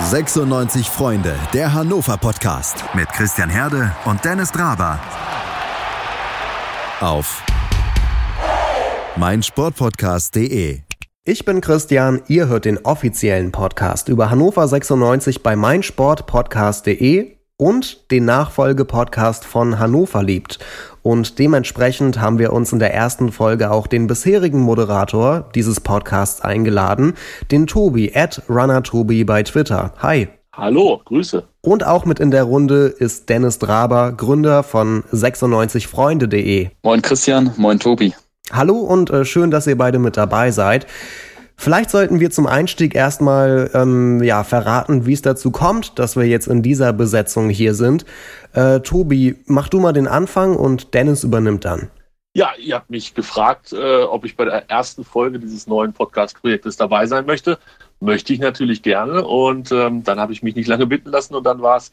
96 Freunde, der Hannover Podcast mit Christian Herde und Dennis Draber. Auf meinsportpodcast.de. Ich bin Christian, ihr hört den offiziellen Podcast über Hannover 96 bei meinsportpodcast.de und den Nachfolgepodcast von Hannover liebt. Und dementsprechend haben wir uns in der ersten Folge auch den bisherigen Moderator dieses Podcasts eingeladen, den Tobi, at RunnerTobi bei Twitter. Hi. Hallo, Grüße. Und auch mit in der Runde ist Dennis Draber, Gründer von 96freunde.de. Moin Christian, moin Tobi. Hallo und äh, schön, dass ihr beide mit dabei seid. Vielleicht sollten wir zum Einstieg erstmal ähm, ja, verraten, wie es dazu kommt, dass wir jetzt in dieser Besetzung hier sind. Äh, Tobi, mach du mal den Anfang und Dennis übernimmt dann. Ja, ihr habt mich gefragt, äh, ob ich bei der ersten Folge dieses neuen Podcast-Projektes dabei sein möchte. Möchte ich natürlich gerne. Und ähm, dann habe ich mich nicht lange bitten lassen und dann war es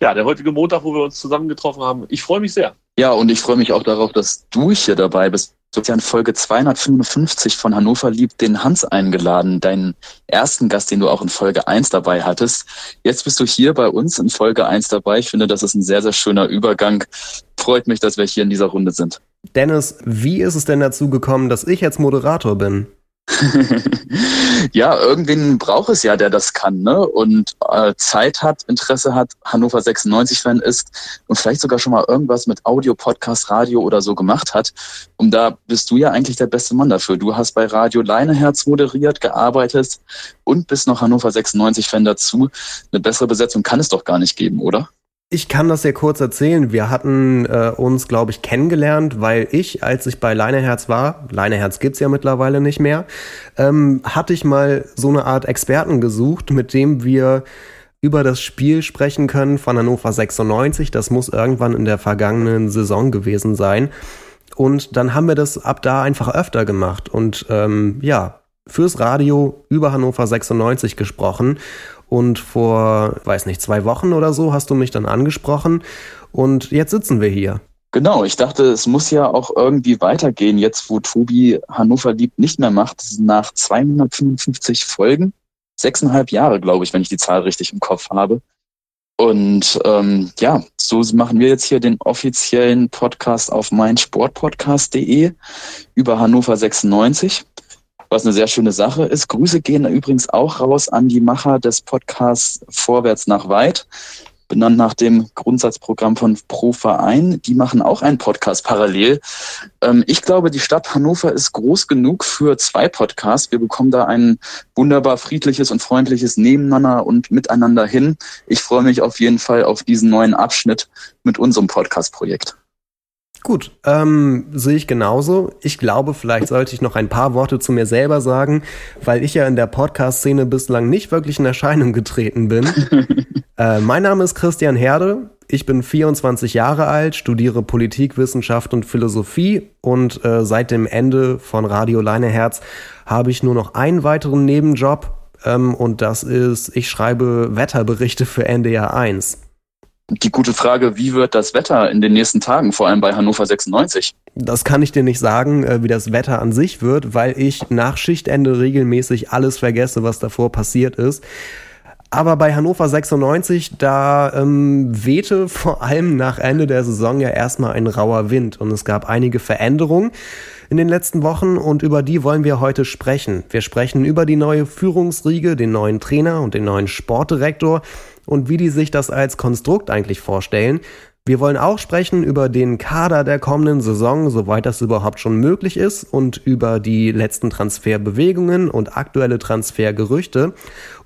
ja der heutige Montag, wo wir uns zusammengetroffen haben. Ich freue mich sehr. Ja, und ich freue mich auch darauf, dass du hier dabei bist. Du hast ja in Folge 255 von Hannover liebt den Hans eingeladen, deinen ersten Gast, den du auch in Folge 1 dabei hattest. Jetzt bist du hier bei uns in Folge 1 dabei. Ich finde, das ist ein sehr, sehr schöner Übergang. Freut mich, dass wir hier in dieser Runde sind. Dennis, wie ist es denn dazu gekommen, dass ich jetzt Moderator bin? ja, irgendwen braucht es ja, der das kann, ne? Und äh, Zeit hat, Interesse hat, Hannover 96-Fan ist und vielleicht sogar schon mal irgendwas mit Audio, Podcast, Radio oder so gemacht hat. Und da bist du ja eigentlich der beste Mann dafür. Du hast bei Radio Leineherz moderiert, gearbeitet und bist noch Hannover 96-Fan dazu. Eine bessere Besetzung kann es doch gar nicht geben, oder? Ich kann das ja kurz erzählen. Wir hatten äh, uns, glaube ich, kennengelernt, weil ich, als ich bei Leineherz war, Leineherz gibt's ja mittlerweile nicht mehr, ähm, hatte ich mal so eine Art Experten gesucht, mit dem wir über das Spiel sprechen können von Hannover 96. Das muss irgendwann in der vergangenen Saison gewesen sein. Und dann haben wir das ab da einfach öfter gemacht und ähm, ja, fürs Radio über Hannover 96 gesprochen. Und vor, weiß nicht, zwei Wochen oder so hast du mich dann angesprochen und jetzt sitzen wir hier. Genau, ich dachte, es muss ja auch irgendwie weitergehen, jetzt wo Tobi Hannover liebt nicht mehr macht, nach 255 Folgen, sechseinhalb Jahre, glaube ich, wenn ich die Zahl richtig im Kopf habe. Und ähm, ja, so machen wir jetzt hier den offiziellen Podcast auf meinsportpodcast.de über Hannover 96 was eine sehr schöne Sache ist. Grüße gehen übrigens auch raus an die Macher des Podcasts Vorwärts nach Weit, benannt nach dem Grundsatzprogramm von Pro Verein. Die machen auch einen Podcast parallel. Ähm, ich glaube, die Stadt Hannover ist groß genug für zwei Podcasts. Wir bekommen da ein wunderbar friedliches und freundliches Nebeneinander und Miteinander hin. Ich freue mich auf jeden Fall auf diesen neuen Abschnitt mit unserem Podcast-Projekt. Gut, ähm, sehe ich genauso. Ich glaube, vielleicht sollte ich noch ein paar Worte zu mir selber sagen, weil ich ja in der Podcast-Szene bislang nicht wirklich in Erscheinung getreten bin. äh, mein Name ist Christian Herde. Ich bin 24 Jahre alt, studiere Politikwissenschaft und Philosophie und äh, seit dem Ende von Radio Leineherz habe ich nur noch einen weiteren Nebenjob ähm, und das ist, ich schreibe Wetterberichte für NDR 1 die gute Frage, wie wird das Wetter in den nächsten Tagen, vor allem bei Hannover 96? Das kann ich dir nicht sagen, äh, wie das Wetter an sich wird, weil ich nach Schichtende regelmäßig alles vergesse, was davor passiert ist. Aber bei Hannover 96, da ähm, wehte vor allem nach Ende der Saison ja erstmal ein rauer Wind und es gab einige Veränderungen in den letzten Wochen und über die wollen wir heute sprechen. Wir sprechen über die neue Führungsriege, den neuen Trainer und den neuen Sportdirektor und wie die sich das als Konstrukt eigentlich vorstellen. Wir wollen auch sprechen über den Kader der kommenden Saison, soweit das überhaupt schon möglich ist, und über die letzten Transferbewegungen und aktuelle Transfergerüchte.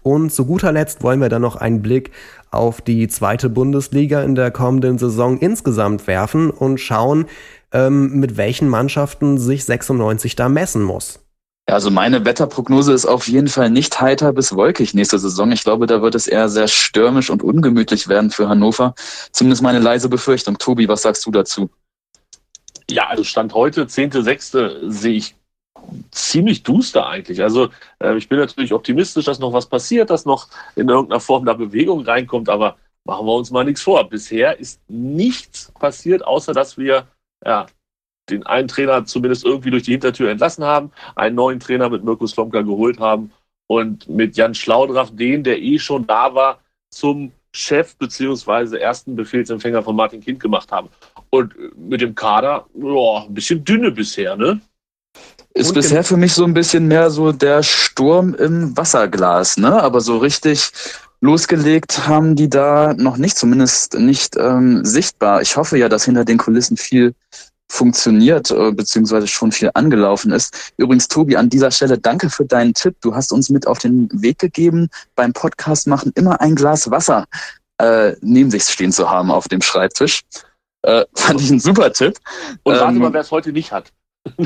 Und zu guter Letzt wollen wir dann noch einen Blick auf die zweite Bundesliga in der kommenden Saison insgesamt werfen und schauen, ähm, mit welchen Mannschaften sich 96 da messen muss. Also meine Wetterprognose ist auf jeden Fall nicht heiter bis wolkig nächste Saison. Ich glaube, da wird es eher sehr stürmisch und ungemütlich werden für Hannover. Zumindest meine leise Befürchtung. Tobi, was sagst du dazu? Ja, also Stand heute, 10.6. sehe ich ziemlich duster eigentlich. Also äh, ich bin natürlich optimistisch, dass noch was passiert, dass noch in irgendeiner Form da Bewegung reinkommt, aber machen wir uns mal nichts vor. Bisher ist nichts passiert, außer dass wir ja, den einen Trainer zumindest irgendwie durch die Hintertür entlassen haben, einen neuen Trainer mit Mirko Slomka geholt haben und mit Jan Schlaudraff den, der eh schon da war, zum Chef beziehungsweise ersten Befehlsempfänger von Martin Kind gemacht haben. Und mit dem Kader, ja, ein bisschen dünne bisher, ne? Ist und bisher für mich so ein bisschen mehr so der Sturm im Wasserglas, ne? Aber so richtig losgelegt haben die da noch nicht, zumindest nicht ähm, sichtbar. Ich hoffe ja, dass hinter den Kulissen viel funktioniert, äh, beziehungsweise schon viel angelaufen ist. Übrigens, Tobi, an dieser Stelle danke für deinen Tipp. Du hast uns mit auf den Weg gegeben, beim Podcast machen immer ein Glas Wasser äh, neben sich stehen zu haben auf dem Schreibtisch. Äh, fand ich ein super Tipp. Und warte ähm, mal, wer es heute nicht hat.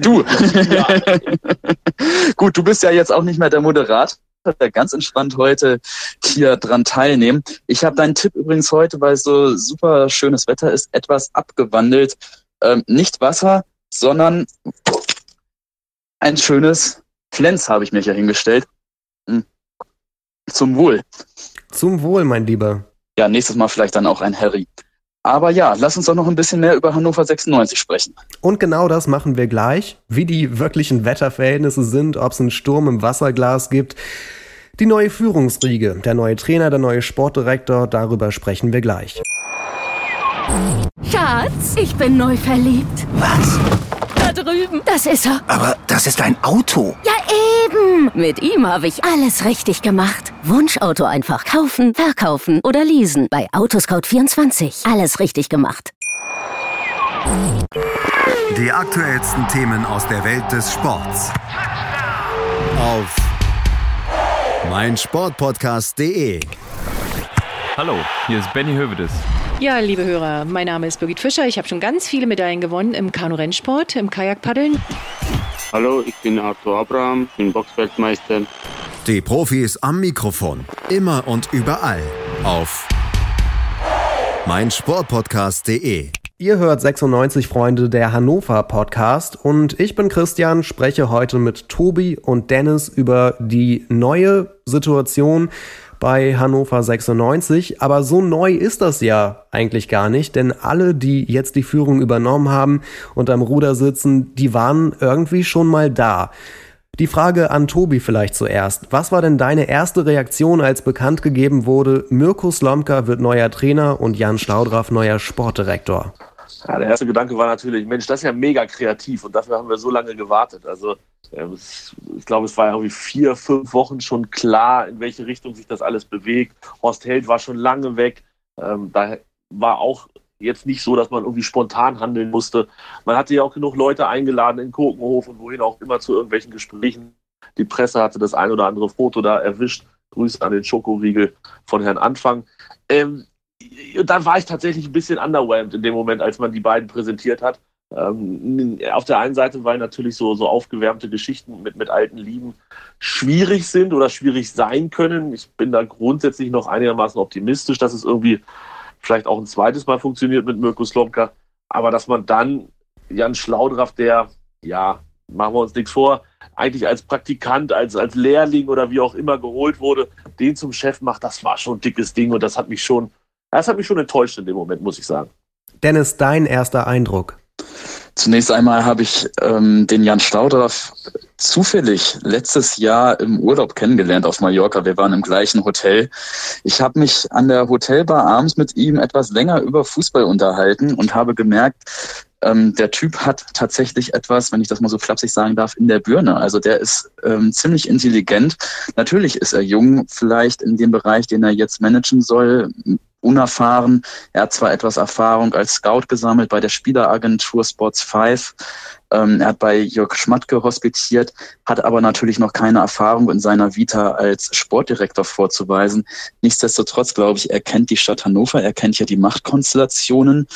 du. Gut, du bist ja jetzt auch nicht mehr der Moderator der ganz entspannt heute hier dran teilnehmen. Ich habe deinen Tipp übrigens heute, weil es so super schönes Wetter ist, etwas abgewandelt ähm, nicht Wasser, sondern ein schönes Flens habe ich mir hier hingestellt. Hm. Zum Wohl. Zum Wohl, mein Lieber. Ja, nächstes Mal vielleicht dann auch ein Harry. Aber ja, lass uns doch noch ein bisschen mehr über Hannover 96 sprechen. Und genau das machen wir gleich. Wie die wirklichen Wetterverhältnisse sind, ob es einen Sturm im Wasserglas gibt. Die neue Führungsriege, der neue Trainer, der neue Sportdirektor, darüber sprechen wir gleich. Schatz, ich bin neu verliebt. Was? Da drüben. Das ist er. Aber das ist ein Auto. Ja, eben. Mit ihm habe ich alles richtig gemacht. Wunschauto einfach kaufen, verkaufen oder leasen. Bei Autoscout24. Alles richtig gemacht. Die aktuellsten Themen aus der Welt des Sports. Auf meinsportpodcast.de. Hallo, hier ist Benny Hövedes. Ja, liebe Hörer, mein Name ist Birgit Fischer. Ich habe schon ganz viele Medaillen gewonnen im Kanu-Rennsport, im Kajakpaddeln. Hallo, ich bin Arthur Abraham, bin Boxweltmeister. Die Profis am Mikrofon, immer und überall auf meinsportpodcast.de. Ihr hört 96 Freunde der Hannover Podcast und ich bin Christian, spreche heute mit Tobi und Dennis über die neue Situation bei Hannover 96. Aber so neu ist das ja eigentlich gar nicht, denn alle, die jetzt die Führung übernommen haben und am Ruder sitzen, die waren irgendwie schon mal da. Die Frage an Tobi vielleicht zuerst. Was war denn deine erste Reaktion, als bekannt gegeben wurde, Mirko Slomka wird neuer Trainer und Jan Schlaudraff neuer Sportdirektor? Ja, der erste Gedanke war natürlich, Mensch, das ist ja mega kreativ und dafür haben wir so lange gewartet. Also ähm, ich glaube, es war irgendwie vier, fünf Wochen schon klar, in welche Richtung sich das alles bewegt. Horst Held war schon lange weg. Ähm, da war auch jetzt nicht so, dass man irgendwie spontan handeln musste. Man hatte ja auch genug Leute eingeladen in Kokenhof und wohin auch immer zu irgendwelchen Gesprächen. Die Presse hatte das ein oder andere Foto da erwischt. Grüße an den Schokoriegel von Herrn Anfang. Ähm, dann war ich tatsächlich ein bisschen underwhelmed in dem Moment, als man die beiden präsentiert hat. Ähm, auf der einen Seite, weil natürlich so, so aufgewärmte Geschichten mit, mit alten Lieben schwierig sind oder schwierig sein können. Ich bin da grundsätzlich noch einigermaßen optimistisch, dass es irgendwie vielleicht auch ein zweites Mal funktioniert mit Mirko Slomka. Aber dass man dann Jan Schlaudraff, der, ja, machen wir uns nichts vor, eigentlich als Praktikant, als, als Lehrling oder wie auch immer geholt wurde, den zum Chef macht, das war schon ein dickes Ding und das hat mich schon, das hat mich schon enttäuscht in dem Moment, muss ich sagen. Dennis, dein erster Eindruck? Zunächst einmal habe ich ähm, den Jan Stauder zufällig letztes Jahr im Urlaub kennengelernt auf Mallorca. Wir waren im gleichen Hotel. Ich habe mich an der Hotelbar abends mit ihm etwas länger über Fußball unterhalten und habe gemerkt, ähm, der Typ hat tatsächlich etwas, wenn ich das mal so flapsig sagen darf, in der Birne. Also der ist ähm, ziemlich intelligent. Natürlich ist er jung, vielleicht in dem Bereich, den er jetzt managen soll, unerfahren. Er hat zwar etwas Erfahrung als Scout gesammelt bei der Spieleragentur Sports 5. Ähm, er hat bei Jörg Schmatke hospitiert, hat aber natürlich noch keine Erfahrung in seiner Vita als Sportdirektor vorzuweisen. Nichtsdestotrotz glaube ich, er kennt die Stadt Hannover, er kennt ja die Machtkonstellationen,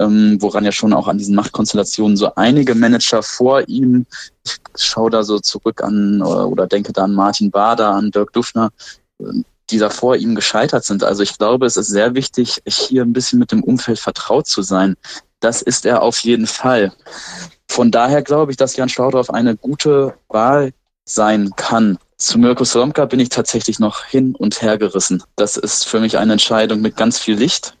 ähm, woran ja schon auch an diesen Machtkonstellationen so einige Manager vor ihm, ich schaue da so zurück an oder, oder denke da an Martin Bader, an Dirk Dufner, die da vor ihm gescheitert sind. Also ich glaube, es ist sehr wichtig, hier ein bisschen mit dem Umfeld vertraut zu sein. Das ist er auf jeden Fall. Von daher glaube ich, dass Jan Schlaudorf eine gute Wahl sein kann. Zu Mirko Slomka bin ich tatsächlich noch hin und her gerissen. Das ist für mich eine Entscheidung mit ganz viel Licht,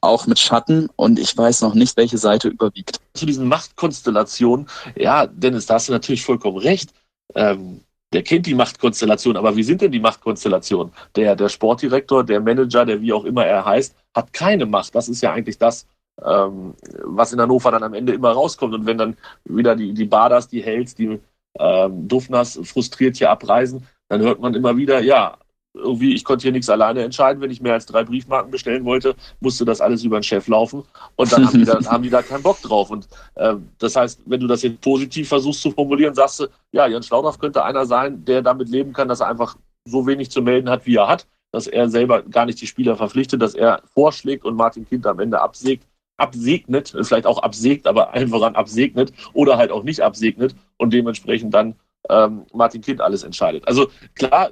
auch mit Schatten und ich weiß noch nicht, welche Seite überwiegt. Zu diesen Machtkonstellationen, ja, Dennis, da hast du natürlich vollkommen recht. Ähm, der kennt die Machtkonstellation, aber wie sind denn die Machtkonstellationen? Der, der Sportdirektor, der Manager, der wie auch immer er heißt, hat keine Macht. Das ist ja eigentlich das, ähm, was in Hannover dann am Ende immer rauskommt. Und wenn dann wieder die, die Baders, die Hells, die ähm, Dufners frustriert hier abreisen, dann hört man immer wieder, ja, irgendwie, ich konnte hier nichts alleine entscheiden. Wenn ich mehr als drei Briefmarken bestellen wollte, musste das alles über den Chef laufen. Und dann haben die da, haben die da keinen Bock drauf. Und äh, das heißt, wenn du das jetzt positiv versuchst zu formulieren, sagst du, ja, Jan Schlaudraff könnte einer sein, der damit leben kann, dass er einfach so wenig zu melden hat, wie er hat, dass er selber gar nicht die Spieler verpflichtet, dass er vorschlägt und Martin Kind am Ende absägt, absegnet, vielleicht auch absägt, aber allen voran absegnet oder halt auch nicht absegnet und dementsprechend dann ähm, Martin Kind alles entscheidet. Also klar,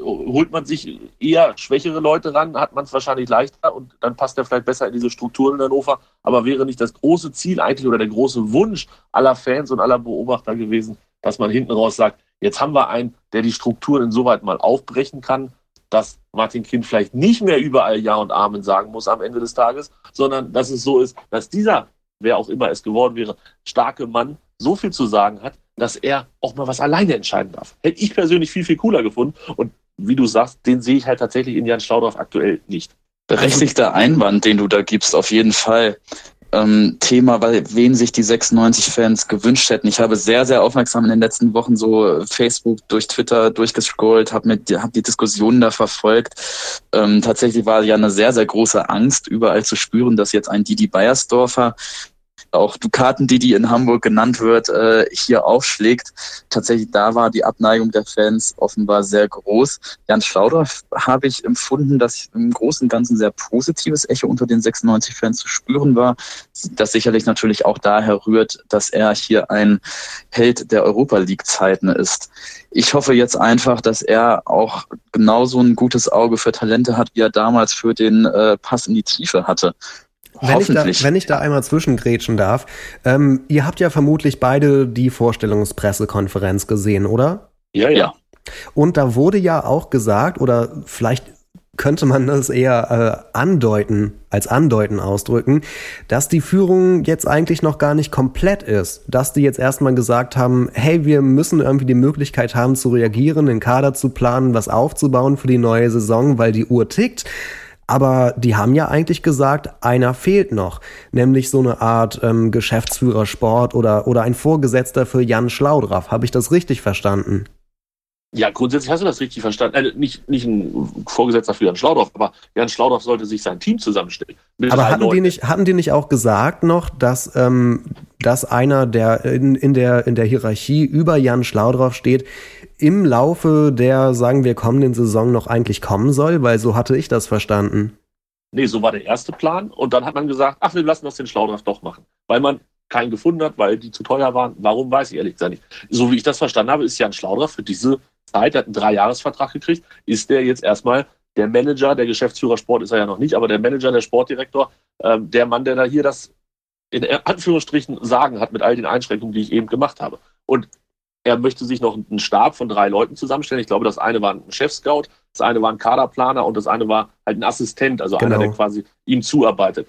holt man sich eher schwächere Leute ran, hat man es wahrscheinlich leichter und dann passt er vielleicht besser in diese Strukturen in Hannover. Aber wäre nicht das große Ziel eigentlich oder der große Wunsch aller Fans und aller Beobachter gewesen, dass man hinten raus sagt, jetzt haben wir einen, der die Strukturen insoweit mal aufbrechen kann, dass Martin Kind vielleicht nicht mehr überall Ja und Amen sagen muss am Ende des Tages, sondern dass es so ist, dass dieser, wer auch immer es geworden wäre, starke Mann so viel zu sagen hat, dass er auch mal was alleine entscheiden darf. Hätte ich persönlich viel, viel cooler gefunden. Und wie du sagst, den sehe ich halt tatsächlich in Jan Schlaudorf aktuell nicht. Berechtigter Einwand, den du da gibst, auf jeden Fall. Ähm, Thema, weil wen sich die 96-Fans gewünscht hätten. Ich habe sehr, sehr aufmerksam in den letzten Wochen so Facebook durch Twitter durchgescrollt, habe hab die Diskussionen da verfolgt. Ähm, tatsächlich war ja eine sehr, sehr große Angst, überall zu spüren, dass jetzt ein Didi Beiersdorfer auch Dukaten, die die in Hamburg genannt wird, äh, hier aufschlägt. Tatsächlich da war die Abneigung der Fans offenbar sehr groß. Jan Schlaudorf habe ich empfunden, dass im Großen und Ganzen sehr positives Echo unter den 96 Fans zu spüren war. Das sicherlich natürlich auch daher rührt, dass er hier ein Held der Europa League Zeiten ist. Ich hoffe jetzt einfach, dass er auch genauso ein gutes Auge für Talente hat, wie er damals für den äh, Pass in die Tiefe hatte. Wenn ich, da, wenn ich da einmal zwischengrätschen darf, ähm, ihr habt ja vermutlich beide die Vorstellungspressekonferenz gesehen, oder? Ja, ja. Und da wurde ja auch gesagt, oder vielleicht könnte man das eher äh, andeuten, als andeuten ausdrücken, dass die Führung jetzt eigentlich noch gar nicht komplett ist. Dass die jetzt erstmal gesagt haben, hey, wir müssen irgendwie die Möglichkeit haben zu reagieren, den Kader zu planen, was aufzubauen für die neue Saison, weil die Uhr tickt. Aber die haben ja eigentlich gesagt, einer fehlt noch, nämlich so eine Art ähm, Geschäftsführer Sport oder, oder ein Vorgesetzter für Jan Schlaudraff. Habe ich das richtig verstanden? Ja, grundsätzlich hast du das richtig verstanden. Äh, nicht, nicht ein Vorgesetzter für Jan Schlaudorf, aber Jan Schlaudorf sollte sich sein Team zusammenstellen. Aber hatten die, nicht, hatten die nicht auch gesagt noch, dass, ähm, dass einer, der in, in, der in der Hierarchie über Jan Schlaudorf steht, im Laufe der, sagen wir, kommenden Saison noch eigentlich kommen soll? Weil so hatte ich das verstanden. Nee, so war der erste Plan. Und dann hat man gesagt, ach, wir lassen das den Schlaudraff doch machen. Weil man keinen gefunden hat, weil die zu teuer waren. Warum, weiß ich ehrlich gesagt nicht. So wie ich das verstanden habe, ist Jan Schlaudraff für diese Zeit, er hat einen Dreijahresvertrag gekriegt, ist der jetzt erstmal der Manager, der Geschäftsführer Sport ist er ja noch nicht, aber der Manager, der Sportdirektor, ähm, der Mann, der da hier das in Anführungsstrichen sagen hat mit all den Einschränkungen, die ich eben gemacht habe. Und er möchte sich noch einen Stab von drei Leuten zusammenstellen. Ich glaube, das eine war ein Chefscout, das eine war ein Kaderplaner und das eine war halt ein Assistent, also genau. einer, der quasi ihm zuarbeitet.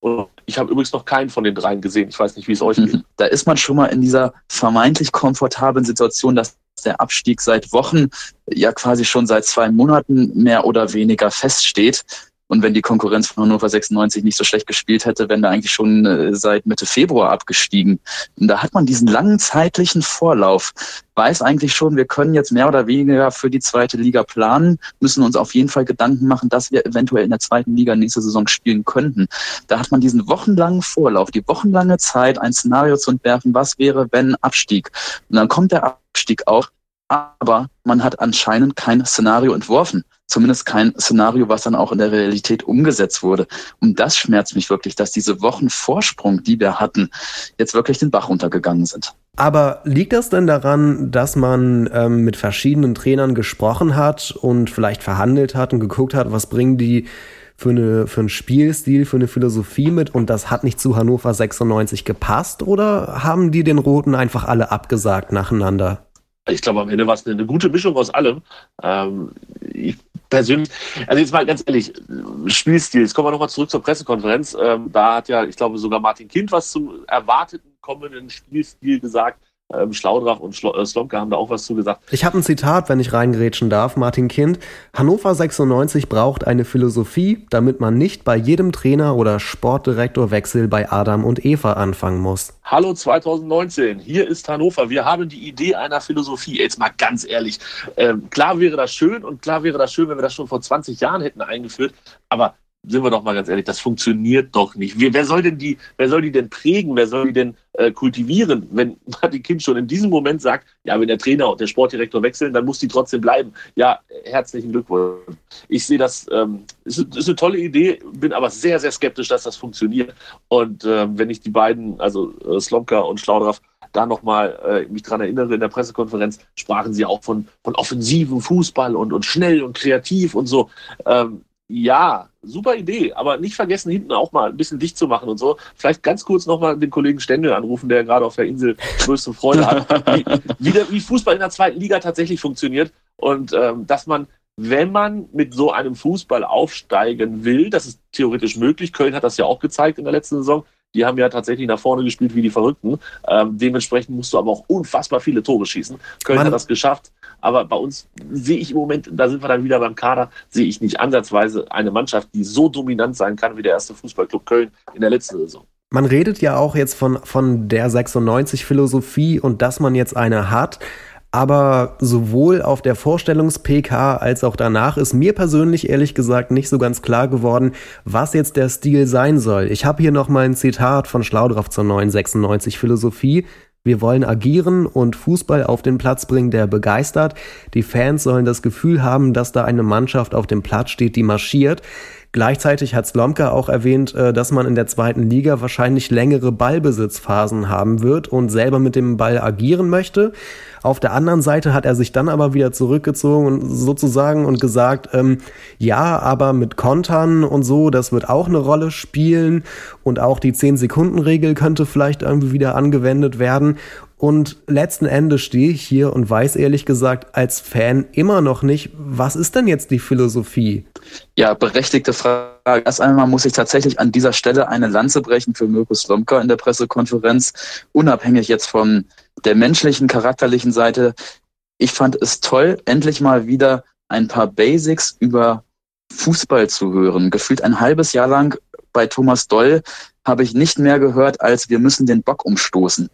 Und ich habe übrigens noch keinen von den dreien gesehen. Ich weiß nicht, wie es euch geht. Da ist man schon mal in dieser vermeintlich komfortablen Situation, dass der Abstieg seit Wochen, ja quasi schon seit zwei Monaten mehr oder weniger feststeht. Und wenn die Konkurrenz von Hannover 96 nicht so schlecht gespielt hätte, wären wir eigentlich schon äh, seit Mitte Februar abgestiegen. Und da hat man diesen langen zeitlichen Vorlauf, weiß eigentlich schon, wir können jetzt mehr oder weniger für die zweite Liga planen, müssen uns auf jeden Fall Gedanken machen, dass wir eventuell in der zweiten Liga nächste Saison spielen könnten. Da hat man diesen wochenlangen Vorlauf, die wochenlange Zeit, ein Szenario zu entwerfen, was wäre, wenn Abstieg. Und dann kommt der Abstieg auch, aber man hat anscheinend kein Szenario entworfen zumindest kein Szenario, was dann auch in der Realität umgesetzt wurde. Und das schmerzt mich wirklich, dass diese Wochen Vorsprung, die wir hatten, jetzt wirklich den Bach runtergegangen sind. Aber liegt das denn daran, dass man ähm, mit verschiedenen Trainern gesprochen hat und vielleicht verhandelt hat und geguckt hat, was bringen die für, eine, für einen Spielstil, für eine Philosophie mit und das hat nicht zu Hannover 96 gepasst oder haben die den Roten einfach alle abgesagt nacheinander? Ich glaube, am Ende war es eine, eine gute Mischung aus allem. Ähm, ich persönlich, also jetzt mal ganz ehrlich, Spielstil, jetzt kommen wir nochmal zurück zur Pressekonferenz. Ähm, da hat ja, ich glaube, sogar Martin Kind was zum erwarteten kommenden Spielstil gesagt, Ähm, Schlaudraff und Schlo äh, Slomka haben da auch was zugesagt. Ich habe ein Zitat, wenn ich reingrätschen darf, Martin Kind. Hannover 96 braucht eine Philosophie, damit man nicht bei jedem Trainer oder Sportdirektorwechsel bei Adam und Eva anfangen muss. Hallo 2019, hier ist Hannover. Wir haben die Idee einer Philosophie. Jetzt mal ganz ehrlich. Ähm, klar wäre das schön und klar wäre das schön, wenn wir das schon vor 20 Jahren hätten eingeführt. Aber sind wir doch mal ganz ehrlich, das funktioniert doch nicht. Wer, wer soll denn die, wer soll die denn prägen, wer soll die denn äh, kultivieren, wenn Martin Kind schon in diesem Moment sagt, ja, wenn der Trainer und der Sportdirektor wechseln, dann muss die trotzdem bleiben. Ja, herzlichen Glückwunsch. Ich sehe das, ähm, ist, ist eine tolle Idee, bin aber sehr, sehr skeptisch, dass das funktioniert. Und äh, wenn ich die beiden, also äh, Slomka und Schlaudraff, da nochmal äh, mich dran erinnere, in der Pressekonferenz sprachen sie auch von, von offensiven Fußball und, und schnell und kreativ und so. Ähm, ja, super Idee, aber nicht vergessen, hinten auch mal ein bisschen dicht zu machen und so. Vielleicht ganz kurz nochmal den Kollegen Stendel anrufen, der gerade auf der Insel größte Freude hat, wie, wie, wie, Fußball in der zweiten Liga tatsächlich funktioniert. Und ähm, dass man, wenn man mit so einem Fußball aufsteigen will, das ist theoretisch möglich, Köln hat das ja auch gezeigt in der letzten Saison, die haben ja tatsächlich nach vorne gespielt wie die Verrückten. Ähm, dementsprechend musst du aber auch unfassbar viele Tore schießen. Köln Mann. hat das geschafft. Aber bei uns sehe ich im Moment, da sind wir dann wieder beim Kader, sehe ich nicht ansatzweise eine Mannschaft, die so dominant sein kann wie der erste Fußballclub Köln in der letzten Saison. Man redet ja auch jetzt von, von der 96-Philosophie und dass man jetzt eine hat. Aber sowohl auf der Vorstellungs-PK als auch danach ist mir persönlich ehrlich gesagt nicht so ganz klar geworden, was jetzt der Stil sein soll. Ich habe hier nochmal ein Zitat von Schlaudraff zur neuen 96 Philosophie. Wir wollen agieren und Fußball auf den Platz bringen, der begeistert. Die Fans sollen das Gefühl haben, dass da eine Mannschaft auf dem Platz steht, die marschiert. Gleichzeitig hat Slomka auch erwähnt, äh, dass man in der zweiten Liga wahrscheinlich längere Ballbesitzphasen haben wird und selber mit dem Ball agieren möchte. Auf der anderen Seite hat er sich dann aber wieder zurückgezogen und sozusagen und gesagt, ähm, ja, aber mit Kontern und so, das wird auch eine Rolle spielen und auch die 10-Sekunden-Regel könnte vielleicht irgendwie wieder angewendet werden. Und letzten Endes stehe ich hier und weiß ehrlich gesagt als Fan immer noch nicht, was ist denn jetzt die Philosophie? Ja, berechtigte Frage. Erst einmal muss ich tatsächlich an dieser Stelle eine Lanze brechen für Mirko Slomka in der Pressekonferenz, unabhängig jetzt von der menschlichen, charakterlichen Seite. Ich fand es toll, endlich mal wieder ein paar Basics über Fußball zu hören. Gefühlt ein halbes Jahr lang bei Thomas Doll habe ich nicht mehr gehört, als wir müssen den Bock umstoßen.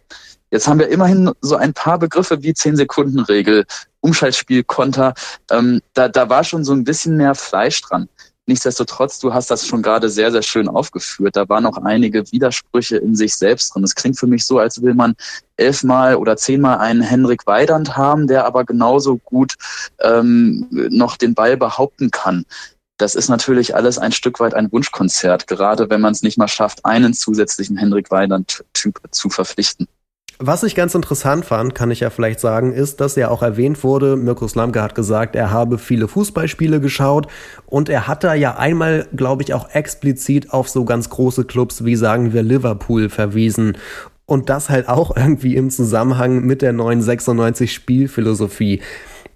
Jetzt haben wir immerhin so ein paar Begriffe wie 10-Sekunden-Regel, Umschaltspiel, Konter. Ähm, da, da war schon so ein bisschen mehr Fleisch dran. Nichtsdestotrotz, du hast das schon gerade sehr, sehr schön aufgeführt. Da waren noch einige Widersprüche in sich selbst drin. Es klingt für mich so, als will man elfmal oder zehnmal einen Henrik Weidand haben, der aber genauso gut ähm, noch den Ball behaupten kann. Das ist natürlich alles ein Stück weit ein Wunschkonzert, gerade wenn man es nicht mal schafft, einen zusätzlichen Henrik Weidand-Typ zu verpflichten. Was ich ganz interessant fand, kann ich ja vielleicht sagen, ist, dass ja auch erwähnt wurde, Mirko Slamke hat gesagt, er habe viele Fußballspiele geschaut und er hat da ja einmal, glaube ich, auch explizit auf so ganz große Clubs wie sagen wir Liverpool verwiesen. Und das halt auch irgendwie im Zusammenhang mit der neuen 96 Spielphilosophie.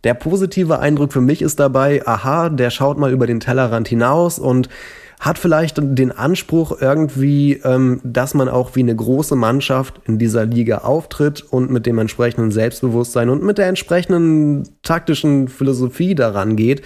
Der positive Eindruck für mich ist dabei, aha, der schaut mal über den Tellerrand hinaus und hat vielleicht den Anspruch irgendwie, ähm, dass man auch wie eine große Mannschaft in dieser Liga auftritt und mit dem entsprechenden Selbstbewusstsein und mit der entsprechenden taktischen Philosophie daran geht.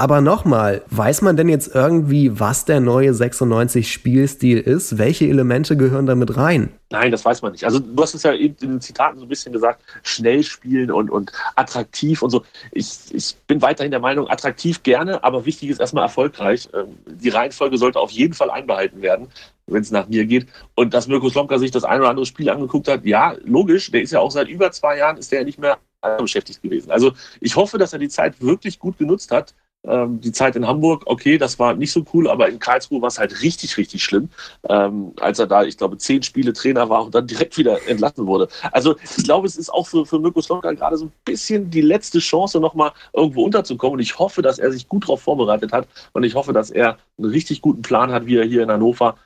Aber nochmal, weiß man denn jetzt irgendwie, was der neue 96 Spielstil ist? Welche Elemente gehören damit rein? Nein, das weiß man nicht. Also du hast es ja eben in den Zitaten so ein bisschen gesagt, schnell spielen und, und attraktiv und so. Ich, ich bin weiterhin der Meinung, attraktiv gerne, aber wichtig ist erstmal erfolgreich. Ähm, die Reihenfolge sollte auf jeden Fall einbehalten werden, wenn es nach mir geht. Und dass Mirko Slomka sich das ein oder andere Spiel angeguckt hat, ja, logisch, der ist ja auch seit über zwei Jahren, ist der ja nicht mehr beschäftigt gewesen. Also ich hoffe, dass er die Zeit wirklich gut genutzt hat, ähm, die Zeit in Hamburg, okay, das war nicht so cool, aber in Karlsruhe war es halt richtig, richtig schlimm, ähm, als er da, ich glaube, zehn Spiele Trainer war und dann direkt wieder entlassen wurde. Also ich glaube, es ist auch für, für Mirko Slomka gerade so ein bisschen die letzte Chance, nochmal irgendwo unterzukommen. Und ich hoffe, dass er sich gut darauf vorbereitet hat und ich hoffe, dass er einen richtig guten Plan hat, wie er hier in Hannover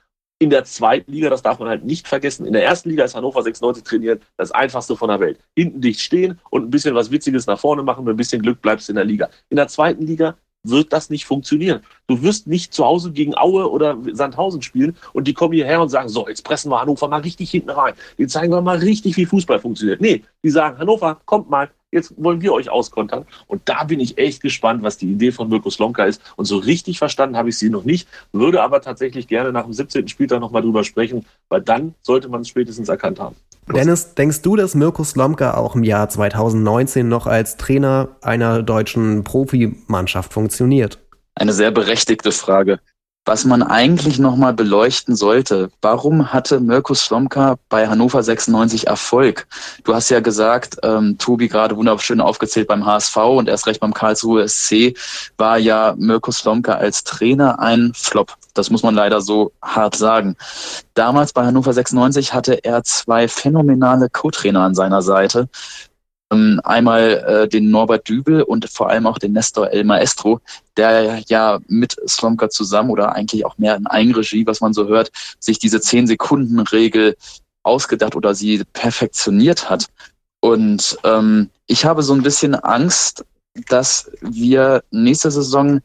in der zweiten Liga, das darf man halt nicht vergessen. In der ersten Liga ist Hannover 96 trainiert, das einfachste von der Welt. Hinten dicht stehen und ein bisschen was Witziges nach vorne machen, mit ein bisschen Glück bleibst du in der Liga. In der zweiten Liga wird das nicht funktionieren. Du wirst nicht zu Hause gegen Aue oder Sandhausen spielen und die kommen hierher und sagen, so, jetzt pressen wir Hannover mal richtig hinten rein. Die zeigen wir mal richtig, wie Fußball funktioniert. Nee, die sagen, Hannover, kommt mal, jetzt wollen wir euch auskontern. Und da bin ich echt gespannt, was die Idee von Mirko Slomka ist. Und so richtig verstanden habe ich sie noch nicht, würde aber tatsächlich gerne nach dem 17. Spieltag nochmal drüber sprechen, weil dann sollte man es spätestens erkannt haben. Dennis, denkst du, dass Mirko Slomka auch im Jahr 2019 noch als Trainer einer deutschen Profimannschaft funktioniert? Eine sehr berechtigte Frage was man eigentlich nochmal beleuchten sollte. Warum hatte Mirko Slomka bei Hannover 96 Erfolg? Du hast ja gesagt, ähm, Tobi gerade wunderschön aufgezählt beim HSV und erst recht beim Karlsruhe SC war ja Mirko Slomka als Trainer ein Flop. Das muss man leider so hart sagen. Damals bei Hannover 96 hatte er zwei phänomenale Co-Trainer an seiner Seite. Ähm, einmal äh, den Norbert Dübel und vor allem auch den Nestor El Maestro, der ja mit Slomka zusammen oder eigentlich auch mehr in Eigenregie, was man so hört, sich diese 10-Sekunden-Regel ausgedacht oder sie perfektioniert hat. Und ähm, ich habe so ein bisschen Angst, dass wir nächste Saison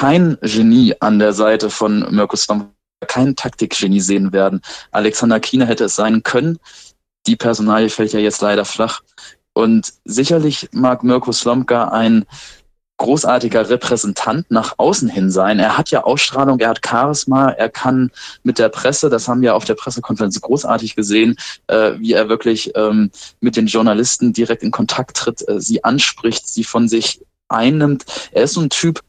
kein Genie an der Seite von Mirko Slomka, kein Taktikgenie sehen werden. Alexander Kiener hätte es sein können. Die Personalie fällt ja jetzt leider flach. Und sicherlich mag Mirko Slomka ein großartiger Repräsentant nach außen hin sein. Er hat ja Ausstrahlung, er hat Charisma, er kann mit der Presse, das haben wir auf der Pressekonferenz großartig gesehen, äh, wie er wirklich ähm, mit den Journalisten direkt in Kontakt tritt, äh, sie anspricht, sie von sich einnimmt. Er ist so ein Typ,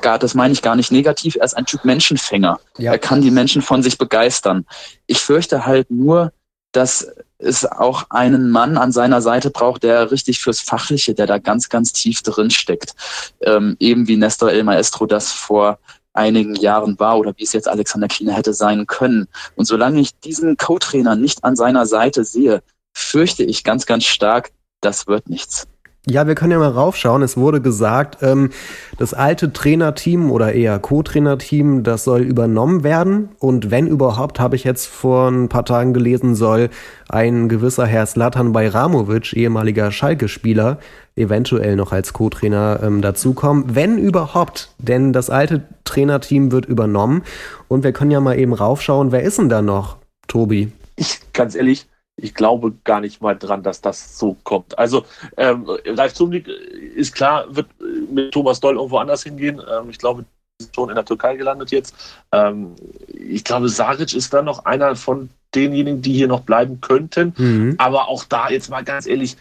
gar, das meine ich gar nicht negativ, er ist ein Typ Menschenfänger. Ja. Er kann die Menschen von sich begeistern. Ich fürchte halt nur, dass es auch einen Mann an seiner Seite braucht, der richtig fürs Fachliche, der da ganz, ganz tief drin steckt. Ähm, eben wie Nestor El Maestro das vor einigen Jahren war oder wie es jetzt Alexander Kiener hätte sein können. Und solange ich diesen Co-Trainer nicht an seiner Seite sehe, fürchte ich ganz, ganz stark, das wird nichts. Ja, wir können ja mal raufschauen. Es wurde gesagt, ähm, das alte Trainerteam oder eher Co-Trainerteam, das soll übernommen werden. Und wenn überhaupt, habe ich jetzt vor ein paar Tagen gelesen, soll ein gewisser Herr Slatan Bajramovic, ehemaliger Schalke-Spieler, eventuell noch als Co-Trainer ähm, dazukommen. Wenn überhaupt, denn das alte Trainerteam wird übernommen. Und wir können ja mal eben raufschauen, wer ist denn da noch, Tobi? Ich, ganz ehrlich, ich glaube gar nicht mal dran, dass das so kommt. Also ähm, Live Zumlik ist klar, wird mit Thomas Doll irgendwo anders hingehen. Ähm, ich glaube, ist schon in der Türkei gelandet jetzt. Ähm, ich glaube, Saric ist dann noch einer von denjenigen, die hier noch bleiben könnten. Mhm. Aber auch da jetzt mal ganz ehrlich,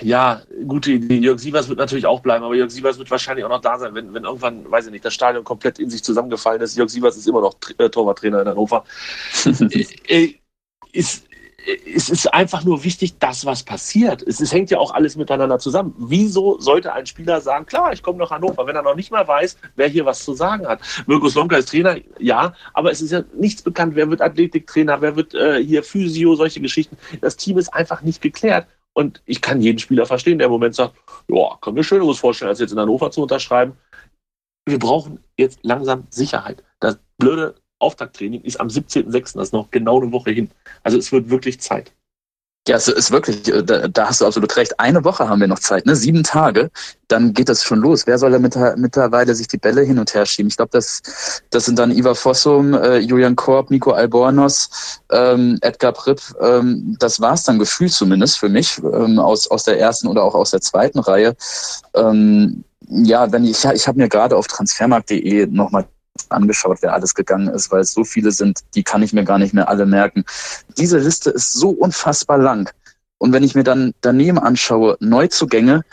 ja, gute Idee. Jörg Sievers wird natürlich auch bleiben, aber Jörg Sievers wird wahrscheinlich auch noch da sein, wenn, wenn irgendwann, weiß ich nicht, das Stadion komplett in sich zusammengefallen ist. Jörg Sievers ist immer noch äh, Torwarttrainer in Hannover. Äh, äh, ist, es ist einfach nur wichtig, dass was passiert. Es, es, hängt ja auch alles miteinander zusammen. Wieso sollte ein Spieler sagen, klar, ich komme nach Hannover, wenn er noch nicht mal weiß, wer hier was zu sagen hat? Mirko Slomka ist Trainer, ja, aber es ist ja nichts bekannt. Wer wird Athletiktrainer, wer wird äh, hier Physio, solche Geschichten. Das Team ist einfach nicht geklärt. Und ich kann jeden Spieler verstehen, der im Moment sagt, ja, kann mir Schöneres vorstellen, als jetzt in Hannover zu unterschreiben. Wir brauchen jetzt langsam Sicherheit. Das blöde Auftakttraining ist am 17.06. Das ist noch genau eine Woche hin. Also es wird wirklich Zeit. Ja, es ist wirklich, äh, da, da, hast du absolut recht. Eine Woche haben wir noch Zeit, ne? Sieben Tage, dann geht das schon los. Wer soll da mit, mittlerweile sich die Bälle hin und her schieben? Ich glaube, das, das sind dann Ivar Fossum, äh, Julian Korb, Nico Albornoz, ähm, Edgar Pripp. Ähm, das war's dann gefühlt zumindest für mich ähm, aus, aus der ersten oder auch aus der zweiten Reihe. Ähm, ja, wenn ich, ich habe mir gerade auf transfermarkt.de nochmal angeschaut, wer alles gegangen ist, weil es so viele sind, die kann ich mir gar nicht mehr alle merken. Diese Liste ist so unfassbar lang. Und wenn ich mir dann daneben anschaue, Neuzugänge,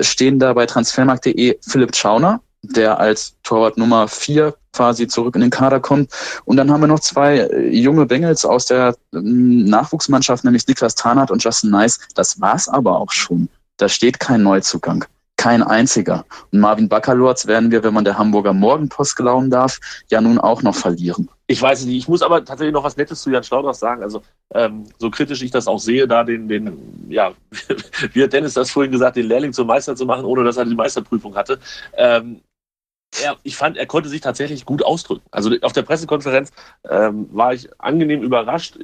stehen da bei transfermarkt.de Philipp Schauner, der als Torwart Nummer vier quasi zurück in den Kader kommt. Und dann haben wir noch zwei äh, junge Bengels aus der ähm, Nachwuchsmannschaft, nämlich Niklas Tarnath und Justin Nice. Das war's aber auch schon. Da steht kein Neuzugang. Kein einziger. Und Marvin Baccalords werden wir, wenn man der Hamburger Morgenpost glauben darf, ja nun auch noch verlieren. Ich weiß nicht, ich muss aber tatsächlich noch was Nettes zu Jan Schlauders sagen. Also ähm, so kritisch ich das auch sehe, da den, den, ja, wie hat Dennis das vorhin gesagt, den Lehrling zum Meister zu machen, ohne dass er die Meisterprüfung hatte. Ähm, er, ich fand, er konnte sich tatsächlich gut ausdrücken. Also auf der Pressekonferenz ähm, war ich angenehm überrascht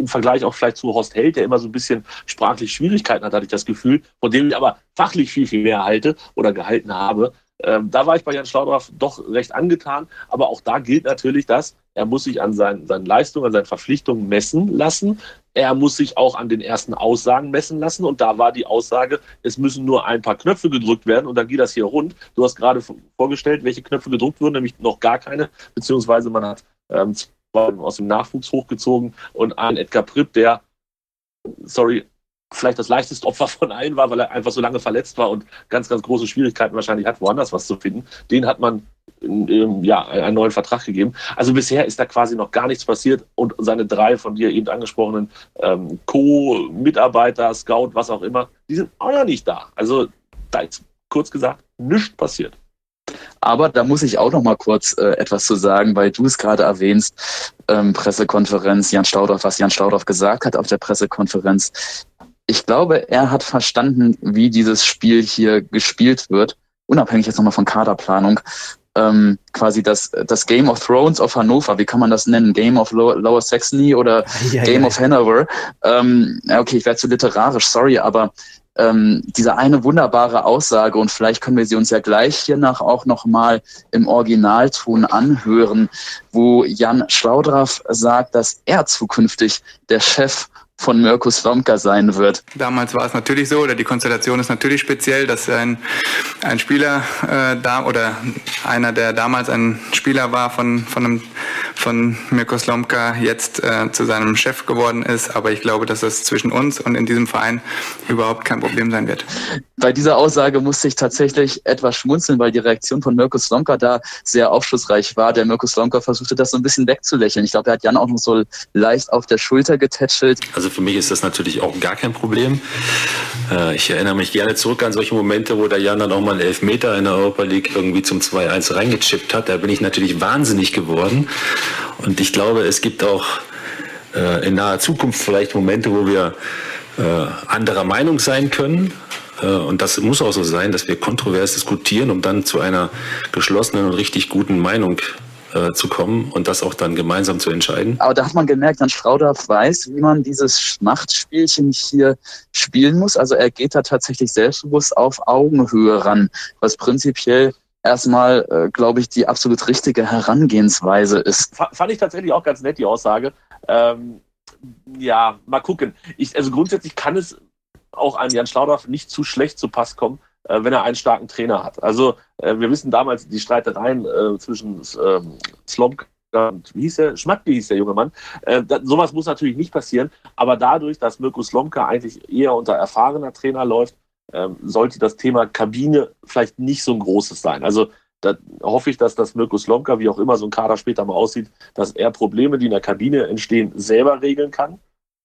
im Vergleich auch vielleicht zu Horst Held, der immer so ein bisschen sprachlich Schwierigkeiten hat, hatte ich das Gefühl, von dem ich aber fachlich viel, viel mehr halte oder gehalten habe. ähm, da war ich bei Jan Schlaudorf doch recht angetan. Aber auch da gilt natürlich, dass er muss sich an seinen, seinen Leistungen, an seinen Verpflichtungen messen lassen. Er muss sich auch an den ersten Aussagen messen lassen. Und da war die Aussage, es müssen nur ein paar Knöpfe gedrückt werden und dann geht das hier rund. Du hast gerade vorgestellt, welche Knöpfe gedrückt wurden, nämlich noch gar keine, beziehungsweise man hat ähm, aus dem Nachwuchs hochgezogen und einen Edgar Pripp, der, sorry, vielleicht das leichteste Opfer von allen war, weil er einfach so lange verletzt war und ganz, ganz große Schwierigkeiten wahrscheinlich hat, woanders was zu finden. Den hat man ähm, ja, einen neuen Vertrag gegeben. Also bisher ist da quasi noch gar nichts passiert und seine drei von dir eben angesprochenen ähm, Co-Mitarbeiter, Scout, was auch immer, die sind auch noch nicht da. Also da ist kurz gesagt nichts passiert. Aber da muss ich auch noch mal kurz äh, etwas zu sagen, weil du es gerade erwähnst, ähm, Pressekonferenz, Jan Staudorf, was Jan Staudorf gesagt hat auf der Pressekonferenz. Ich glaube, er hat verstanden, wie dieses Spiel hier gespielt wird, unabhängig jetzt nochmal von Kaderplanung. Ähm, quasi das, das Game of Thrones of Hannover, wie kann man das nennen? Game of Lower, Lower Saxony oder ja, Game ja. of Hanover? Ähm, okay, ich werde zu literarisch, sorry, aber ähm, diese eine wunderbare Aussage und vielleicht können wir sie uns ja gleich hiernach auch nochmal im Originalton anhören, wo Jan Schlaudraff sagt, dass er zukünftig der Chef von Mirko Slomka sein wird. Damals war es natürlich so, oder die Konstellation ist natürlich speziell, dass ein, ein Spieler äh, da oder einer, der damals ein Spieler war von, von, einem, von Mirko Slomka, jetzt äh, zu seinem Chef geworden ist. Aber ich glaube, dass das zwischen uns und in diesem Verein überhaupt kein Problem sein wird. Bei dieser Aussage musste ich tatsächlich etwas schmunzeln, weil die Reaktion von Mirko Slomka da sehr aufschlussreich war. Der Mirko Slomka versuchte das so ein bisschen wegzulächeln. Ich glaube, er hat Jan auch noch so leicht auf der Schulter getätschelt. Also für mich ist das natürlich auch gar kein Problem. Äh, ich erinnere mich gerne zurück an solche Momente, wo der Jan dann auch mal einen Elfmeter in der Europa League irgendwie zum 2-1 reingechippt hat. Da bin ich natürlich wahnsinnig geworden. Und ich glaube, es gibt auch äh, in naher Zukunft vielleicht Momente, wo wir äh, anderer Meinung sein können. Und das muss auch so sein, dass wir kontrovers diskutieren, um dann zu einer geschlossenen und richtig guten Meinung äh, zu kommen und das auch dann gemeinsam zu entscheiden. Aber da hat man gemerkt, dass Straudorf weiß, wie man dieses Machtspielchen hier spielen muss. Also er geht da tatsächlich selbstbewusst auf Augenhöhe ran, was prinzipiell erstmal, äh, glaube ich, die absolut richtige Herangehensweise ist. Fand ich tatsächlich auch ganz nett, die Aussage. Ähm, ja, mal gucken. Ich, also grundsätzlich kann es auch an Jan Schlaudorf nicht zu schlecht zu Pass kommen, äh, wenn er einen starken Trainer hat. Also äh, wir wissen damals die Streitereien äh, zwischen ähm, Slomka und wie hieß der? Schmatke hieß der junge Mann. Äh, da, sowas muss natürlich nicht passieren, aber dadurch, dass Mirko Slomka eigentlich eher unter erfahrener Trainer läuft, ähm, sollte das Thema Kabine vielleicht nicht so ein großes sein. Also da hoffe ich, dass das Mirko Slomka, wie auch immer so ein Kader später mal aussieht, dass er Probleme, die in der Kabine entstehen, selber regeln kann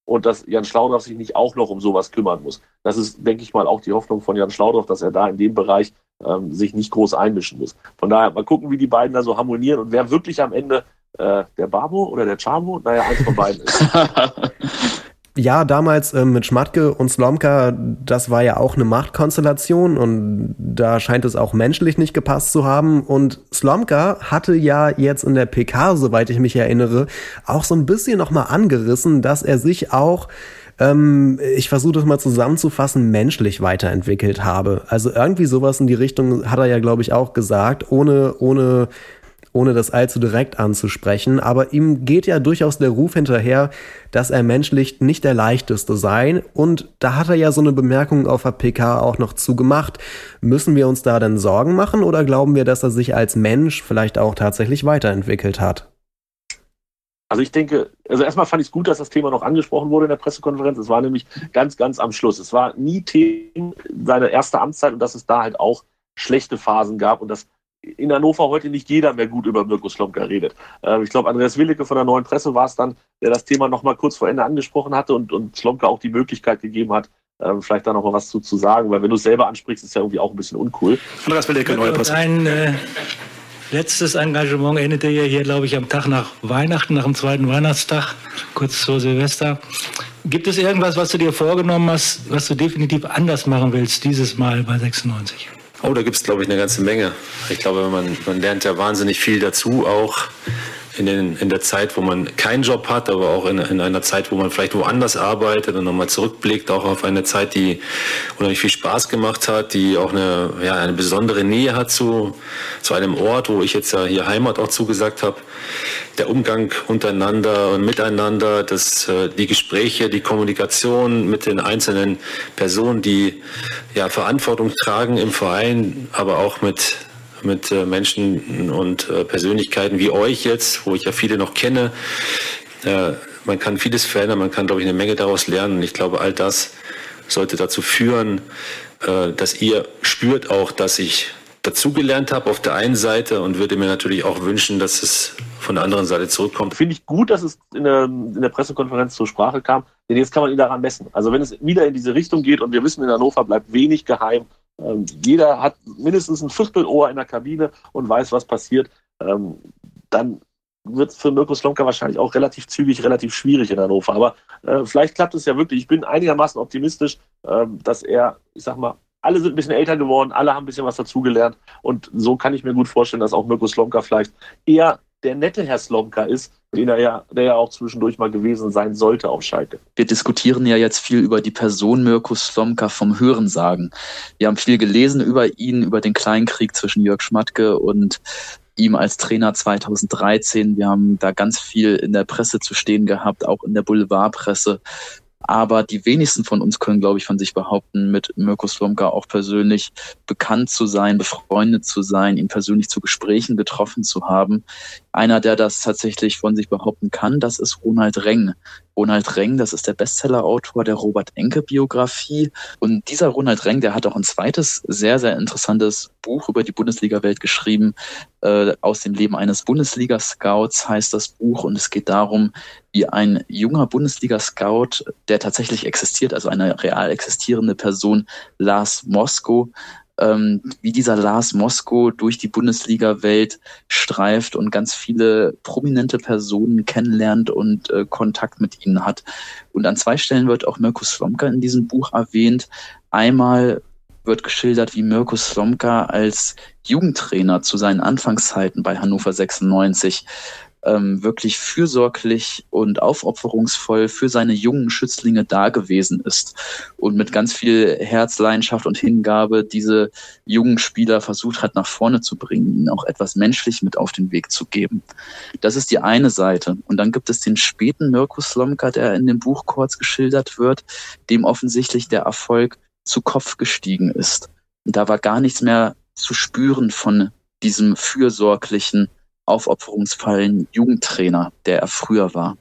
und dass Jan Schlaudorf sich nicht auch noch um sowas kümmern muss. Das ist, denke ich mal, auch die Hoffnung von Jan Schlaudorf, dass er da in dem Bereich ähm, sich nicht groß einmischen muss. Von daher mal gucken, wie die beiden da so harmonieren und wer wirklich am Ende äh, der Babo oder der Chamo, naja, eins von beiden ist. ja, damals äh, mit Schmatke und Slomka, das war ja auch eine Machtkonstellation und da scheint es auch menschlich nicht gepasst zu haben. Und Slomka hatte ja jetzt in der PK, soweit ich mich erinnere, auch so ein bisschen nochmal angerissen, dass er sich auch ähm, ich versuche das mal zusammenzufassen, menschlich weiterentwickelt habe. Also irgendwie sowas in die Richtung hat er ja, glaube ich, auch gesagt, ohne, ohne ohne das allzu direkt anzusprechen. Aber ihm geht ja durchaus der Ruf hinterher, dass er menschlich nicht der leichteste sei. Und da hat er ja so eine Bemerkung auf der PK auch noch zugemacht. Müssen wir uns da denn Sorgen machen oder glauben wir, dass er sich als Mensch vielleicht auch tatsächlich weiterentwickelt hat? Also ich denke, also erstmal fand ich es gut, dass das Thema noch angesprochen wurde in der Pressekonferenz. Es war nämlich ganz, ganz am Schluss. Es war nie Thema seine erste Amtszeit und dass es da halt auch schlechte Phasen gab und dass in Hannover heute nicht jeder mehr gut über Mirko Slomka redet. Äh, ich glaube, Andreas Willicke von der Neuen Presse war es dann, der das Thema nochmal kurz vor Ende angesprochen hatte und, und Slomka auch die Möglichkeit gegeben hat, äh, vielleicht da nochmal was zu, zu sagen, weil wenn du es selber ansprichst, ist ja irgendwie auch ein bisschen uncool. Andreas Willicke, Neue Presse. Ein äh, letztes Engagement endete ja hier, glaube ich, am Tag nach Weihnachten, nach dem zweiten Weihnachtstag, kurz vor Silvester. Gibt es irgendwas, was du dir vorgenommen hast, was du definitiv anders machen willst dieses Mal bei 96? Oh, da gibt es, glaube ich, eine ganze Menge. Ich glaube, man, man lernt ja wahnsinnig viel dazu auch in, den, in der Zeit, wo man keinen Job hat, aber auch in, in einer Zeit, wo man vielleicht woanders arbeitet und nochmal zurückblickt, auch auf eine Zeit, die unheimlich viel Spaß gemacht hat, die auch eine, ja, eine besondere Nähe hat zu, zu einem Ort, wo ich jetzt ja hier Heimat auch zugesagt habe. Der Umgang untereinander und miteinander, das, äh, die Gespräche, die Kommunikation mit den einzelnen Personen, die ja, Verantwortung tragen im Verein, aber auch mit mit äh, Menschen und äh, Persönlichkeiten wie euch jetzt, wo ich ja viele noch kenne. Äh, man kann vieles verändern, man kann, glaube ich, eine Menge daraus lernen. Und ich glaube, all das sollte dazu führen, dass ihr spürt auch, dass ich dazugelernt habe auf der einen Seite und würde mir natürlich auch wünschen, dass es von der anderen Seite zurückkommt. Finde ich gut, dass es in der, in der Pressekonferenz zur Sprache kam, denn jetzt kann man ihn daran messen. Also wenn es wieder in diese Richtung geht und wir wissen, in Hannover bleibt wenig geheim, jeder hat mindestens ein Viertelohr in der Kabine und weiß, was passiert. Ähm, dann wird es für Mirko Slomka wahrscheinlich auch relativ zügig, relativ schwierig in Hannover. Aber äh, vielleicht klappt es ja wirklich. Ich bin einigermaßen optimistisch, äh, dass er, ich sag mal, alle sind ein bisschen älter geworden, alle haben ein bisschen was dazugelernt. Und so kann ich mir gut vorstellen, dass auch Mirko Slomka vielleicht eher der nette Herr Slomka ist, den er ja, der ja auch zwischendurch mal gewesen sein sollte auf Schalke. Wir diskutieren ja jetzt viel über die Person Mirko Slomka vom Hörensagen. Wir haben viel gelesen über ihn, über den Kleinkrieg zwischen Jörg Schmatke und ihm als Trainer 2013. Wir haben da ganz viel in der Presse zu stehen gehabt, auch in der Boulevardpresse. Aber die wenigsten von uns können, glaube ich, von sich behaupten, mit Mirko Slomka auch persönlich bekannt zu sein, befreundet zu sein, ihn persönlich zu Gesprächen getroffen zu haben. Einer, der das tatsächlich von sich behaupten kann, das ist Ronald Reng. Ronald Reng, das ist der Bestsellerautor der Robert Enke Biografie. Und dieser Ronald Reng, der hat auch ein zweites sehr, sehr interessantes Buch über die Bundesliga-Welt geschrieben. Äh, aus dem Leben eines Bundesliga-Scouts heißt das Buch. Und es geht darum, wie ein junger Bundesliga-Scout, der tatsächlich existiert, also eine real existierende Person, Lars Mosko, ähm, wie dieser Lars Mosko durch die Bundesliga-Welt streift und ganz viele prominente Personen kennenlernt und äh, Kontakt mit ihnen hat. Und an zwei Stellen wird auch Mirko Slomka in diesem Buch erwähnt. Einmal wird geschildert, wie Mirko Slomka als Jugendtrainer zu seinen Anfangszeiten bei Hannover 96 ähm, wirklich fürsorglich und aufopferungsvoll für seine jungen Schützlinge da gewesen ist und mit ganz viel Herzleidenschaft und Hingabe diese jungen Spieler versucht hat, nach vorne zu bringen, ihnen auch etwas menschlich mit auf den Weg zu geben. Das ist die eine Seite. Und dann gibt es den späten Mirko Slomka, der in dem Buch kurz geschildert wird, dem offensichtlich der Erfolg zu Kopf gestiegen ist. Und da war gar nichts mehr zu spüren von diesem fürsorglichen, aufopferungsvollen Jugendtrainer, der er früher war.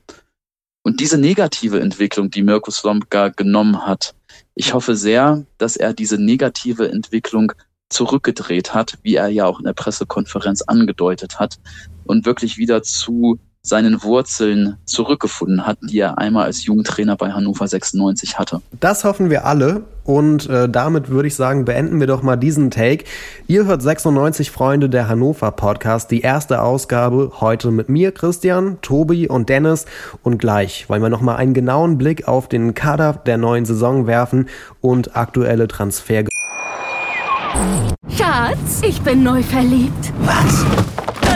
Und diese negative Entwicklung, die Mirko Slomka genommen hat, ich hoffe sehr, dass er diese negative Entwicklung zurückgedreht hat, wie er ja auch in der Pressekonferenz angedeutet hat, und wirklich wieder zu seinen Wurzeln zurückgefunden hat, die er einmal als Jugendtrainer bei Hannover 96 hatte. Das hoffen wir alle und äh, damit würde ich sagen, beenden wir doch mal diesen Take. Ihr hört 96 Freunde der Hannover Podcast, die erste Ausgabe heute mit mir, Christian, Tobi und Dennis und gleich wollen wir noch mal einen genauen Blick auf den Kader der neuen Saison werfen und aktuelle Transfer Schatz, ich bin neu verliebt. Was?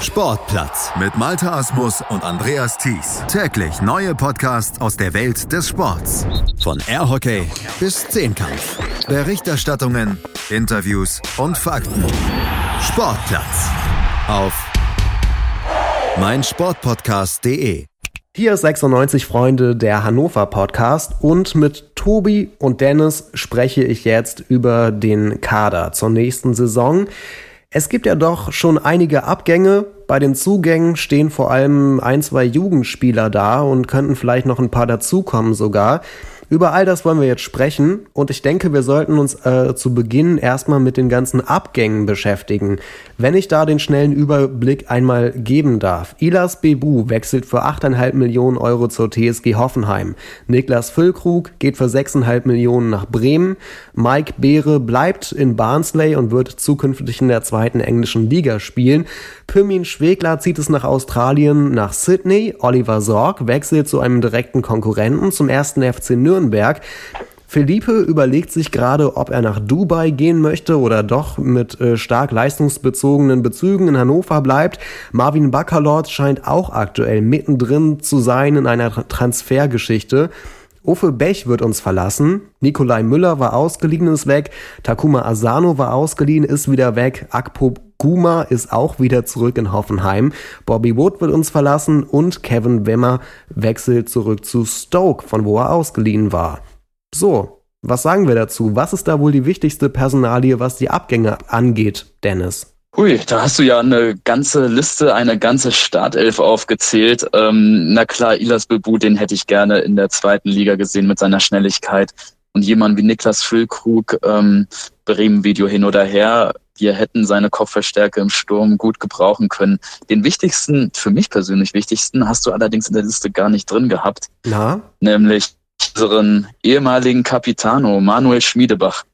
Sportplatz mit Malta Asmus und Andreas Thies. Täglich neue Podcasts aus der Welt des Sports. Von Airhockey bis Zehnkampf. Berichterstattungen, Interviews und Fakten. Sportplatz auf meinsportpodcast.de. Hier ist 96 Freunde der Hannover Podcast und mit Tobi und Dennis spreche ich jetzt über den Kader zur nächsten Saison. Es gibt ja doch schon einige Abgänge. Bei den Zugängen stehen vor allem ein, zwei Jugendspieler da und könnten vielleicht noch ein paar dazukommen sogar. Über all das wollen wir jetzt sprechen und ich denke, wir sollten uns äh, zu Beginn erstmal mit den ganzen Abgängen beschäftigen. Wenn ich da den schnellen Überblick einmal geben darf. Ilas Bebu wechselt für 8,5 Millionen Euro zur TSG Hoffenheim. Niklas Füllkrug geht für 6,5 Millionen nach Bremen. Mike Beere bleibt in Barnsley und wird zukünftig in der zweiten englischen Liga spielen. Pirmin Schwegler zieht es nach Australien, nach Sydney. Oliver Sorg wechselt zu einem direkten Konkurrenten zum ersten FC Nürnberg Nürnberg. Felipe überlegt sich gerade, ob er nach Dubai gehen möchte oder doch mit äh, stark leistungsbezogenen Bezügen in Hannover bleibt. Marvin Baccalord scheint auch aktuell mittendrin zu sein in einer Transfergeschichte. Uffe Bech wird uns verlassen. Nikolai Müller war ausgeliehen, ist weg. Takuma Asano war ausgeliehen, ist wieder weg. Akpo Guma ist auch wieder zurück in Hoffenheim. Bobby Wood wird uns verlassen und Kevin Wemmer wechselt zurück zu Stoke, von wo er ausgeliehen war. So, was sagen wir dazu? Was ist da wohl die wichtigste Personalie, was die Abgänge angeht, Dennis? Hui, da hast du ja eine ganze Liste, eine ganze Startelf aufgezählt. Ähm, na klar, Ilas Bebu, den hätte ich gerne in der zweiten Liga gesehen mit seiner Schnelligkeit. Und jemand wie Niklas Füllkrug, ähm, Bremen-Video hin oder her, wir hätten seine Kopfverstärke im Sturm gut gebrauchen können. Den wichtigsten, für mich persönlich wichtigsten, hast du allerdings in der Liste gar nicht drin gehabt. Na? Nämlich unseren ehemaligen Capitano Manuel Schmiedebach.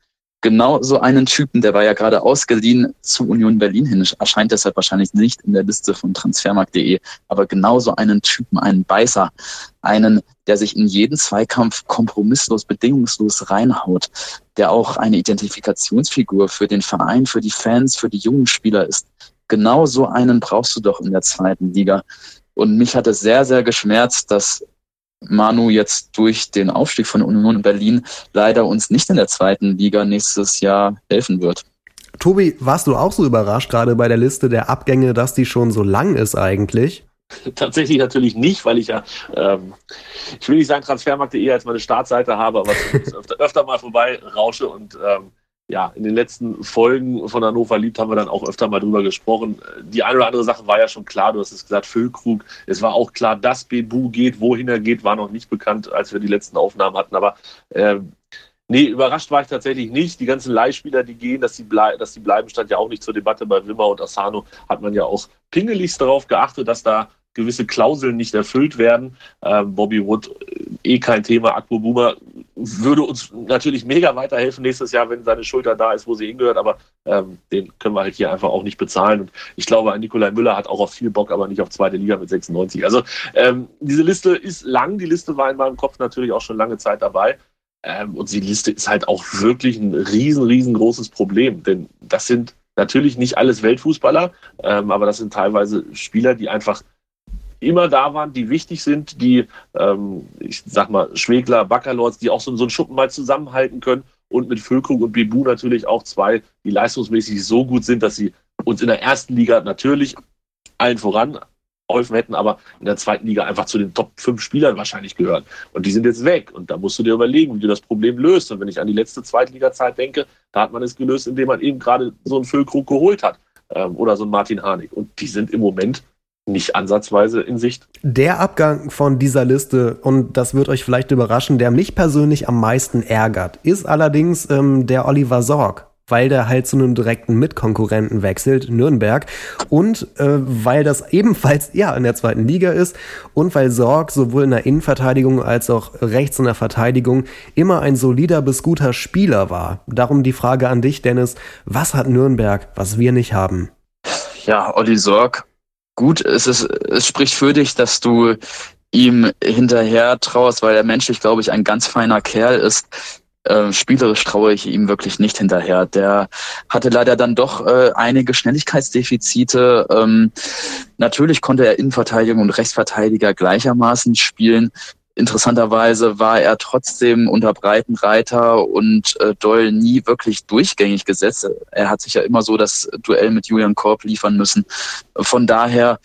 Genau so einen Typen, der war ja gerade ausgeliehen zu Union Berlin hin, erscheint deshalb wahrscheinlich nicht in der Liste von transfermarkt.de, aber genau so einen Typen, einen Beißer, einen, der sich in jeden Zweikampf kompromisslos, bedingungslos reinhaut, der auch eine Identifikationsfigur für den Verein, für die Fans, für die jungen Spieler ist. Genau so einen brauchst du doch in der zweiten Liga. Und mich hat es sehr, sehr geschmerzt, dass Manu jetzt durch den Aufstieg von Union Berlin leider uns nicht in der zweiten Liga nächstes Jahr helfen wird. Tobi, warst du auch so überrascht, gerade bei der Liste der Abgänge, dass die schon so lang ist eigentlich? Tatsächlich natürlich nicht, weil ich ja, ähm, ich will nicht sagen Transfermarkt.de als meine Startseite habe, aber öfter, öfter mal vorbei rausche und ähm, ja, in den letzten Folgen von Hannover liebt haben wir dann auch öfter mal drüber gesprochen. Die eine oder andere Sache war ja schon klar. Du hast es gesagt, Füllkrug. Es war auch klar, dass Bebu geht. Wohin er geht, war noch nicht bekannt, als wir die letzten Aufnahmen hatten. Aber äh, nee, überrascht war ich tatsächlich nicht. Die ganzen Leihspieler, die gehen, dass blei dass sie bleiben, stand ja auch nicht zur Debatte. Bei Wimmer und Asano hat man ja auch pingeligst darauf geachtet, dass da gewisse Klauseln nicht erfüllt werden. Ähm, Bobby Wood, äh, eh kein Thema. Akpo Boomer würde uns natürlich mega weiterhelfen nächstes Jahr, wenn seine Schulter da ist, wo sie hingehört, aber ähm, den können wir halt hier einfach auch nicht bezahlen. Und ich glaube, ein Nikolai Müller hat auch auf viel Bock, aber nicht auf zweite Liga mit 96. Also ähm, diese Liste ist lang. Die Liste war in meinem Kopf natürlich auch schon lange Zeit dabei. Ähm, und die Liste ist halt auch wirklich ein riesen, riesengroßes Problem, denn das sind natürlich nicht alles Weltfußballer, ähm, aber das sind teilweise Spieler, die einfach immer da waren, die wichtig sind, die, ähm, ich sag mal, Schwegler, Baccalords, die auch so, so einen Schuppen mal zusammenhalten können und mit Füllkrug und Bibu natürlich auch zwei, die leistungsmäßig so gut sind, dass sie uns in der ersten Liga natürlich allen voran geholfen hätten, aber in der zweiten Liga einfach zu den Top 5 Spielern wahrscheinlich gehören. Und die sind jetzt weg. Und da musst du dir überlegen, wie du das Problem löst. Und wenn ich an die letzte Zweitliga-Zeit denke, da hat man es gelöst, indem man eben gerade so einen Füllkrug geholt hat. Ähm, oder so einen Martin Harnik. Und die sind im Moment nicht ansatzweise in Sicht. Der Abgang von dieser Liste, und das wird euch vielleicht überraschen, der mich persönlich am meisten ärgert, ist allerdings ähm, der Oliver Sorg weil der halt zu einem direkten Mitkonkurrenten wechselt, Nürnberg, und äh, weil das ebenfalls ja in der zweiten Liga ist und weil Sorg sowohl in der Innenverteidigung als auch rechts in der Verteidigung immer ein solider bis guter Spieler war. Darum die Frage an dich, Dennis, was hat Nürnberg, was wir nicht haben? Ja, Olli Sorg gut, es ist, es spricht für dich, dass du ihm hinterher traust, weil er menschlich, glaube ich, ein ganz feiner Kerl ist. Äh, spielerisch traue ich ihm wirklich nicht hinterher. Der hatte leider dann doch äh, einige Schnelligkeitsdefizite. Ähm, natürlich konnte er Innenverteidigung und Rechtsverteidiger gleichermaßen spielen. Interessanterweise war er trotzdem unter Breitenreiter und äh, Doyle nie wirklich durchgängig gesetzt. Er hat sich ja immer so das Duell mit Julian Korb liefern müssen. Von daher,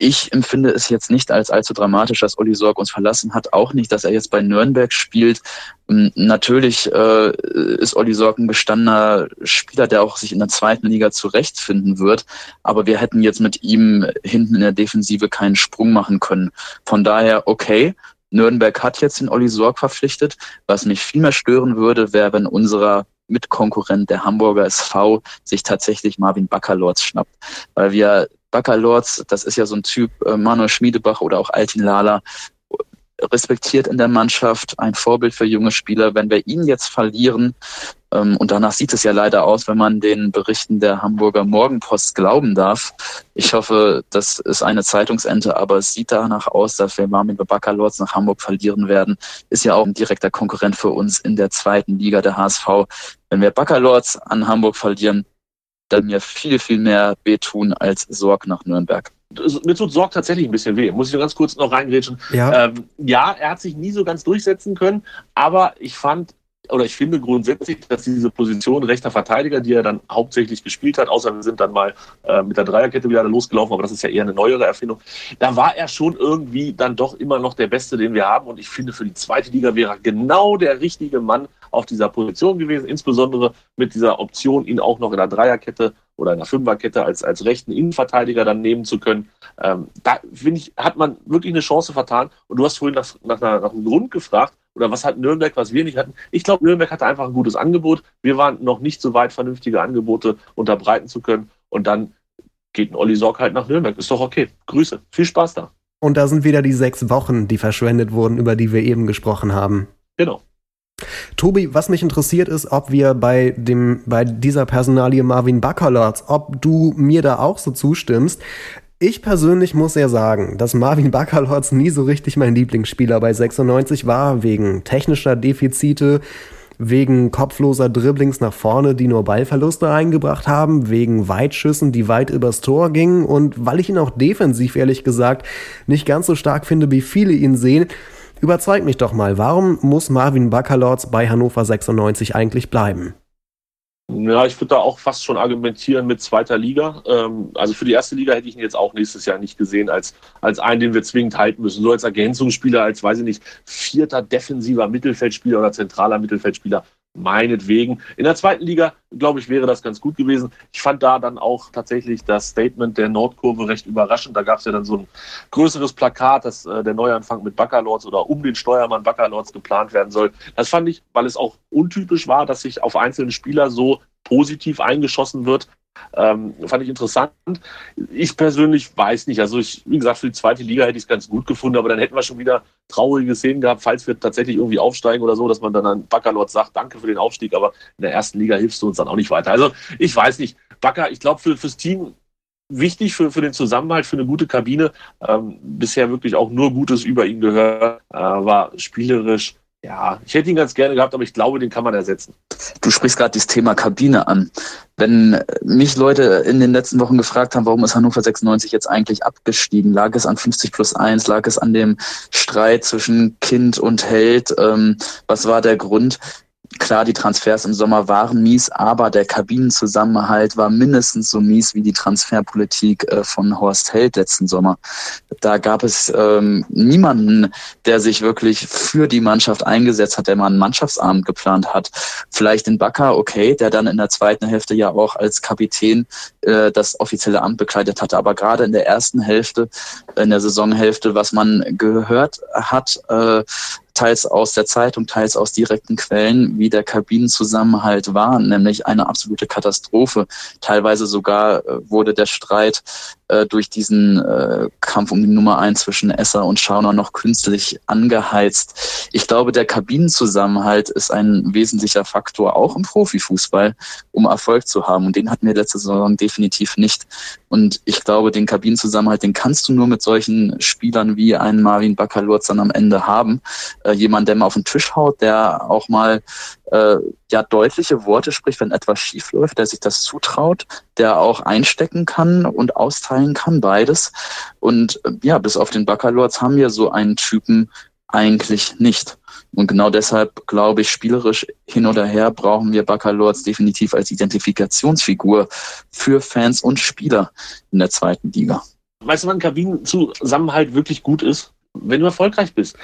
ich empfinde es jetzt nicht als allzu dramatisch, dass Olli Sorg uns verlassen hat. Auch nicht, dass er jetzt bei Nürnberg spielt. Ähm, natürlich äh, ist Olli Sorg ein gestandener Spieler, der auch sich in der zweiten Liga zurechtfinden wird. Aber wir hätten jetzt mit ihm hinten in der Defensive keinen Sprung machen können. Von daher, okay, Nürnberg hat jetzt den Olli Sorg verpflichtet. Was mich viel mehr stören würde, wäre, wenn unserer Mitkonkurrent, der Hamburger SV, sich tatsächlich Marvin Baccalords schnappt. Weil wir Baccalords, das ist ja so ein Typ, äh, Manuel Schmiedebach oder auch Altin Lala, respektiert in der Mannschaft, ein Vorbild für junge Spieler. Wenn wir ihn jetzt verlieren, ähm, und danach sieht es ja leider aus, wenn man den Berichten der Hamburger Morgenpost glauben darf. Ich hoffe, das ist eine Zeitungsente, aber es sieht danach aus, dass wir Marmin Baccalords nach Hamburg verlieren werden. Ist ja auch ein direkter Konkurrent für uns in der zweiten Liga der HSV. Wenn wir Baccalords an Hamburg verlieren, dann mir viel, viel mehr wehtun als Sorg nach Nürnberg mir tut Sorg tatsächlich ein bisschen weh. Muss ich nur ganz kurz noch reingrätschen. Ja. Ähm, ja, er hat sich nie so ganz durchsetzen können, aber ich fand, oder ich finde grundsätzlich, dass diese Position rechter Verteidiger, die er dann hauptsächlich gespielt hat, außer wir sind dann mal äh, mit der Dreierkette wieder losgelaufen, aber das ist ja eher eine neuere Erfindung, da war er schon irgendwie dann doch immer noch der Beste, den wir haben. Und ich finde, für die zweite Liga wäre er genau der richtige Mann auf dieser Position gewesen, insbesondere mit dieser Option, ihn auch noch in der Dreierkette oder in der Fünferkette als, als rechten Innenverteidiger dann nehmen zu können. Ähm, da finde ich, hat man wirklich eine Chance vertan. Und du hast vorhin nach, nach, einer, nach einem Grund gefragt, oder was hat Nürnberg, was wir nicht hatten. Ich glaube, Nürnberg hatte einfach ein gutes Angebot. Wir waren noch nicht so weit, vernünftige Angebote unterbreiten zu können. Und dann geht ein Olli Sorg halt nach Nürnberg. Ist doch okay. Grüße. Viel Spaß da. Und da sind wieder die sechs Wochen, die verschwendet wurden, über die wir eben gesprochen haben. Genau. Tobi, was mich interessiert ist, ob wir bei dem, bei dieser Personalie Marvin Baccalords, ob du mir da auch so zustimmst. Ich persönlich muss ja sagen, dass Marvin Baccalords nie so richtig mein Lieblingsspieler bei 96 war, wegen technischer Defizite, wegen kopfloser Dribblings nach vorne, die nur Ballverluste eingebracht haben, wegen Weitschüssen, die weit übers Tor gingen und weil ich ihn auch defensiv ehrlich gesagt nicht ganz so stark finde, wie viele ihn sehen. Überzeug mich doch mal, warum muss Marvin Baccalords bei Hannover 96 eigentlich bleiben? Ja, ich würde da auch fast schon argumentieren mit zweiter Liga. Ähm, also für die erste Liga hätte ich ihn jetzt auch nächstes Jahr nicht gesehen als, als einen, den wir zwingend halten müssen. So als Ergänzungsspieler, als, weiß ich nicht, vierter defensiver Mittelfeldspieler oder zentraler Mittelfeldspieler meinetwegen. In der zweiten Liga, glaube ich, wäre das ganz gut gewesen. Ich fand da dann auch tatsächlich das Statement der Nordkurve recht überraschend. Da gab es ja dann so ein größeres Plakat, dass äh, der Neuanfang mit Bacalords oder um den Steuermann Bacalords geplant werden soll. Das fand ich, weil es auch untypisch war, dass sich auf einzelne Spieler so positiv eingeschossen wird. Ähm, fand ich interessant. Ich persönlich weiß nicht. Also ich, wie gesagt, für die zweite Liga hätte ich es ganz gut gefunden, aber dann hätten wir schon wieder traurige Szenen gehabt, falls wir tatsächlich irgendwie aufsteigen oder so, dass man dann an Backerlord sagt, danke für den Aufstieg, aber in der ersten Liga hilfst du uns dann auch nicht weiter. Also ich weiß nicht. Backer, ich glaube, für, fürs Team wichtig für, für den Zusammenhalt, für eine gute Kabine. Ähm, bisher wirklich auch nur Gutes über ihn gehört. Äh, war spielerisch ja, ich hätte ihn ganz gerne gehabt, aber ich glaube, den kann man ersetzen. Du sprichst gerade das Thema Kabine an. Wenn mich Leute in den letzten Wochen gefragt haben, warum ist Hannover 96 jetzt eigentlich abgestiegen, lag es an 50 plus 1, lag es an dem Streit zwischen Kind und Held, ähm, was war der Grund? Klar, die Transfers im Sommer waren mies, aber der Kabinenzusammenhalt war mindestens so mies wie die Transferpolitik äh, von Horst Held letzten Sommer. Da gab es ähm, niemanden, der sich wirklich für die Mannschaft eingesetzt hat, der mal einen Mannschaftsabend geplant hat. Vielleicht den Bakker, okay, der dann in der zweiten Hälfte ja auch als Kapitän äh, das offizielle Amt bekleidet hatte. Aber gerade in der ersten Hälfte, in der Saisonhälfte, was man gehört hat, äh, teils aus der Zeitung, teils aus direkten Quellen, wie der Kabinenzusammenhalt war, nämlich eine absolute Katastrophe. Teilweise sogar äh, wurde der Streit äh, durch diesen äh, Kampf um die Nummer eins zwischen Esser und Schauner noch künstlich angeheizt. Ich glaube, der Kabinenzusammenhalt ist ein wesentlicher Faktor auch im Profifußball, um Erfolg zu haben. Und den hatten wir letzte Saison definitiv nicht. Und ich glaube, den Kabinenzusammenhalt, den kannst du nur mit solchen Spielern wie einen Marvin Bakalurz dann am Ende haben. Äh, jemand, der mal auf den Tisch haut, der auch mal äh, ja deutliche Worte spricht, wenn etwas schief läuft, der sich das zutraut, der auch einstecken kann und austeilen kann, beides. Und äh, ja, bis auf den Baccalords haben wir so einen Typen eigentlich nicht. Und genau deshalb glaube ich, spielerisch hin oder her brauchen wir Baccalords definitiv als Identifikationsfigur für Fans und Spieler in der zweiten Liga. Weißt du, wann Kabinenzusammenhalt wirklich gut ist? Wenn du erfolgreich bist.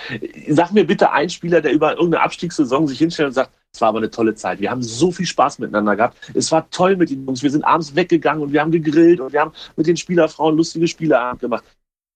Sag mir bitte einen Spieler, der über irgendeine Abstiegssaison sich hinstellt und sagt, es war aber eine tolle Zeit. Wir haben so viel Spaß miteinander gehabt. Es war toll mit den Jungs. Wir sind abends weggegangen und wir haben gegrillt und wir haben mit den Spielerfrauen lustige Spieleabend gemacht.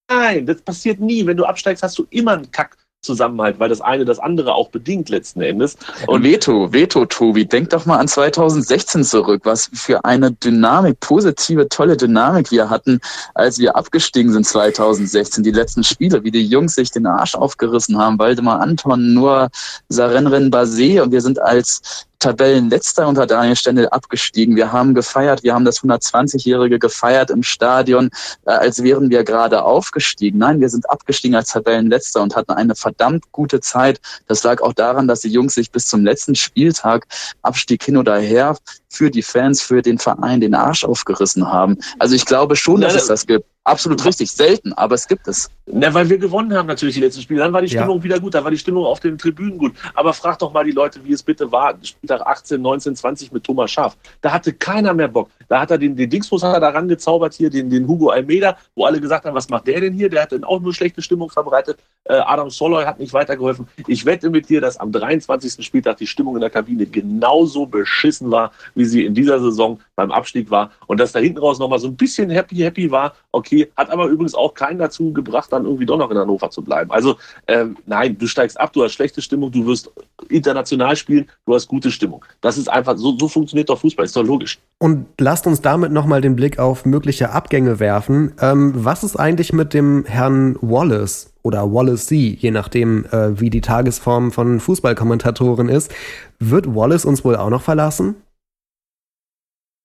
Nein, das passiert nie. Wenn du absteigst, hast du immer einen Kack Zusammenhalt, weil das eine das andere auch bedingt letzten Endes. Und Veto, Veto, Tobi, denk doch mal an 2016 zurück, was für eine Dynamik, positive, tolle Dynamik wir hatten, als wir abgestiegen sind 2016. Die letzten Spiele, wie die Jungs sich den Arsch aufgerissen haben, Waldemar Anton, nur Sarenren Basé und wir sind als Tabellenletzter unter Daniel Stendel abgestiegen. Wir haben gefeiert, wir haben das 120-Jährige gefeiert im Stadion, äh, als wären wir gerade aufgestiegen. Nein, wir sind abgestiegen als Tabellenletzter und hatten eine verdammt gute Zeit. Das lag auch daran, dass die Jungs sich bis zum letzten Spieltag Abstieg hin oder her für die Fans, für den Verein den Arsch aufgerissen haben. Also ich glaube schon, dass es das gibt. Absolut richtig, selten, aber es gibt es. Na, weil wir gewonnen haben natürlich die letzten Spiele. Dann war die Stimmung ja. wieder gut, dann war die Stimmung auf den Tribünen gut. Aber frag doch mal die Leute, wie es bitte war, Spieltag 18, 19, 20 mit Thomas Schaaf. Da hatte keiner mehr Bock. Da hat er den, den Dingsbus hat er da rangezaubert hier, den, den Hugo Almeida, wo alle gesagt haben, was macht der denn hier? Der hat dann auch nur schlechte Stimmung verbreitet. Äh, Adam Soloy hat nicht weitergeholfen. Ich wette mit dir, dass am 23. Spieltag die Stimmung in der Kabine genauso beschissen war, wie sie in dieser Saison beim Abstieg war. Und dass da hinten raus nochmal so ein bisschen happy, happy war, okay, hat aber übrigens auch keinen dazu gebracht, dann irgendwie doch noch in Hannover zu bleiben. Also ähm, nein, du steigst ab, du hast schlechte Stimmung, du wirst international spielen, du hast gute Stimmung. Das ist einfach, so, so funktioniert doch Fußball, ist doch logisch. Und lasst uns damit nochmal den Blick auf mögliche Abgänge werfen. Ähm, was ist eigentlich mit dem Herrn Wallace? oder Wallace C., je nachdem, äh, wie die Tagesform von Fußballkommentatoren ist. Wird Wallace uns wohl auch noch verlassen?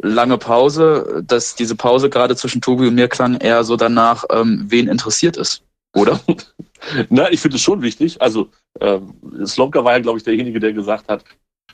Lange Pause, dass diese Pause gerade zwischen Tobi und mir klang eher so danach, ähm, wen interessiert es, oder? Na, ich finde es schon wichtig. Also ähm, Slomka war ja, glaube ich, derjenige, der gesagt hat,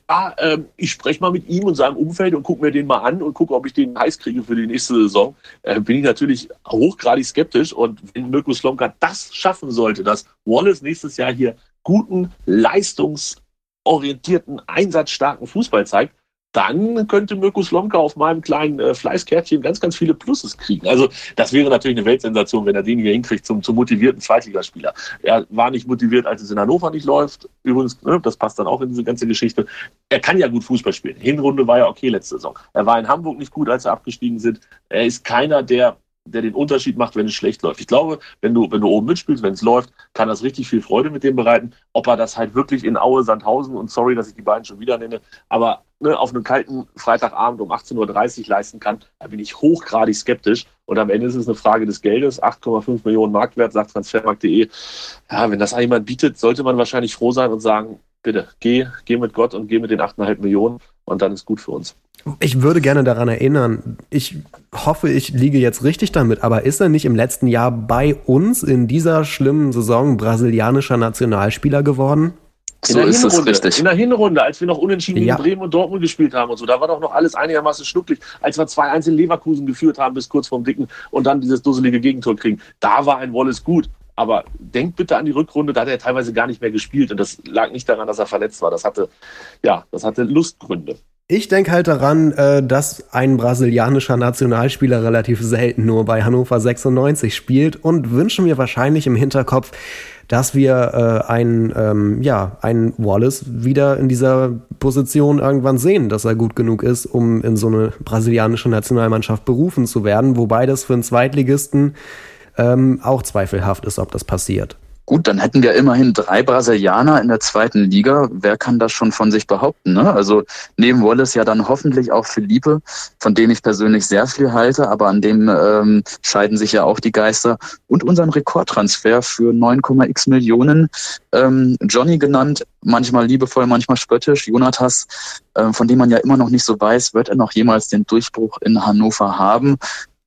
ah, ähm, ich spreche mal mit ihm und seinem Umfeld und gucke mir den mal an und gucke, ob ich den heiß kriege für die nächste Saison. Äh, bin ich natürlich hochgradig skeptisch. Und wenn Mirko Slomka das schaffen sollte, dass Wallace nächstes Jahr hier guten, leistungsorientierten, einsatzstarken Fußball zeigt, dann könnte Mirko Slomka auf meinem kleinen äh, Fleißkärtchen ganz, ganz viele Pluses kriegen. Also das wäre natürlich eine Weltsensation, wenn er den hier hinkriegt zum, zum motivierten Zweitligaspieler. Er war nicht motiviert, als es in Hannover nicht läuft. Übrigens, ne, das passt dann auch in diese ganze Geschichte. Er kann ja gut Fußball spielen. Hinrunde war ja okay letzte Saison. Er war in Hamburg nicht gut, als er abgestiegen sind. Er ist keiner, der der den Unterschied macht, wenn es schlecht läuft. Ich glaube, wenn du, wenn du oben mitspielst, wenn es läuft, kann das richtig viel Freude mit dem bereiten. Ob er das halt wirklich in Aue, Sandhausen und sorry, dass ich die beiden schon wieder nenne, aber ne, auf einem kalten Freitagabend um 18.30 Uhr leisten kann, da bin ich hochgradig skeptisch. Und am Ende ist es eine Frage des Geldes. 8,5 Millionen Marktwert, sagt transfermarkt.de. Ja, wenn das jemand bietet, sollte man wahrscheinlich froh sein und sagen, bitte, geh, geh mit Gott und geh mit den 8,5 Millionen und dann ist gut für uns. Ich würde gerne daran erinnern, ich hoffe, ich liege jetzt richtig damit, aber ist er nicht im letzten Jahr bei uns in dieser schlimmen Saison brasilianischer Nationalspieler geworden? In so ist es richtig. In der Hinrunde, als wir noch unentschieden ja. gegen Bremen und Dortmund gespielt haben und so, da war doch noch alles einigermaßen schnucklig, als wir zwei einzelne Leverkusen geführt haben bis kurz vorm Dicken und dann dieses dusselige Gegentor kriegen. Da war ein Wallace gut. Aber denkt bitte an die Rückrunde, da hat er teilweise gar nicht mehr gespielt. Und das lag nicht daran, dass er verletzt war. Das hatte, ja, das hatte Lustgründe. Ich denke halt daran, äh, dass ein brasilianischer Nationalspieler relativ selten nur bei Hannover 96 spielt und wünschen mir wahrscheinlich im Hinterkopf, dass wir äh, einen, ähm, ja, einen Wallace wieder in dieser Position irgendwann sehen, dass er gut genug ist, um in so eine brasilianische Nationalmannschaft berufen zu werden, wobei das für einen Zweitligisten ähm, auch zweifelhaft ist, ob das passiert. Gut, dann hätten wir immerhin drei Brasilianer in der zweiten Liga. Wer kann das schon von sich behaupten? Ne? Also neben Wallace ja dann hoffentlich auch Philippe, von dem ich persönlich sehr viel halte, aber an dem ähm, scheiden sich ja auch die Geister. Und unseren Rekordtransfer für 9,x Millionen. Ähm, Johnny genannt, manchmal liebevoll, manchmal spöttisch. Jonatas, äh, von dem man ja immer noch nicht so weiß, wird er noch jemals den Durchbruch in Hannover haben?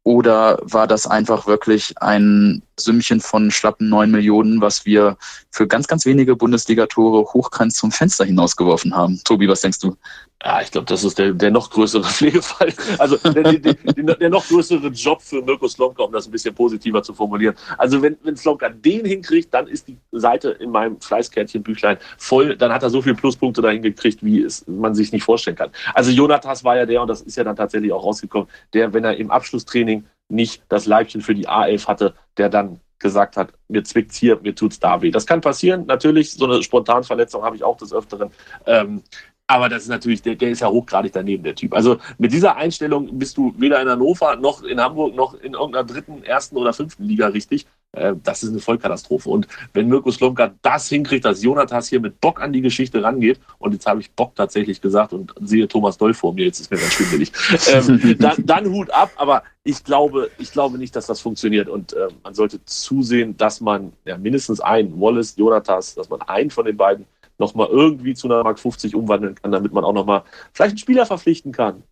Oder war das einfach wirklich ein Sümmchen von schlappen neun Millionen, was wir für ganz, ganz wenige Bundesligatore hochkant zum Fenster hinausgeworfen haben? Tobi, was denkst du? Ja, ich glaube, das ist der, der noch größere Pflegefall. Also der, der, der, der noch größere Job für Mirko Slomka, um das ein bisschen positiver zu formulieren. Also wenn, wenn Slomka den hinkriegt, dann ist die Seite in meinem Fleißkärtchen-Büchlein voll. Dann hat er so viele Pluspunkte dahin gekriegt, wie es man sich nicht vorstellen kann. Also Jonathas war ja der, und das ist ja dann tatsächlich auch rausgekommen, der, wenn er im Abschlusstraining nicht das Leibchen für die A11 hatte, der dann gesagt hat, mir zwickt's hier, mir tut's da weh. Das kann passieren, natürlich, so eine Spontanverletzung habe ich auch des Öfteren. Ähm, aber das ist natürlich, der, der ist ja hochgradig daneben, der Typ. Also mit dieser Einstellung bist du weder in Hannover noch in Hamburg noch in irgendeiner dritten, ersten oder fünften Liga richtig. äh, das ist eine Vollkatastrophe. Und wenn Mirko Slomka das hinkriegt, dass Jonathas hier mit Bock an die Geschichte rangeht, und jetzt habe ich Bock tatsächlich gesagt und sehe Thomas Doll vor mir, jetzt ist mir ganz schwindelig, ähm, dann, dann, Hut ab, aber ich glaube, ich glaube nicht, dass das funktioniert. Und äh, man sollte zusehen, dass man ja, mindestens einen, Wallace, Jonathas, dass man einen von den beiden nochmal irgendwie zu einer Mark 50 umwandeln kann, damit man auch nochmal vielleicht einen Spieler verpflichten kann.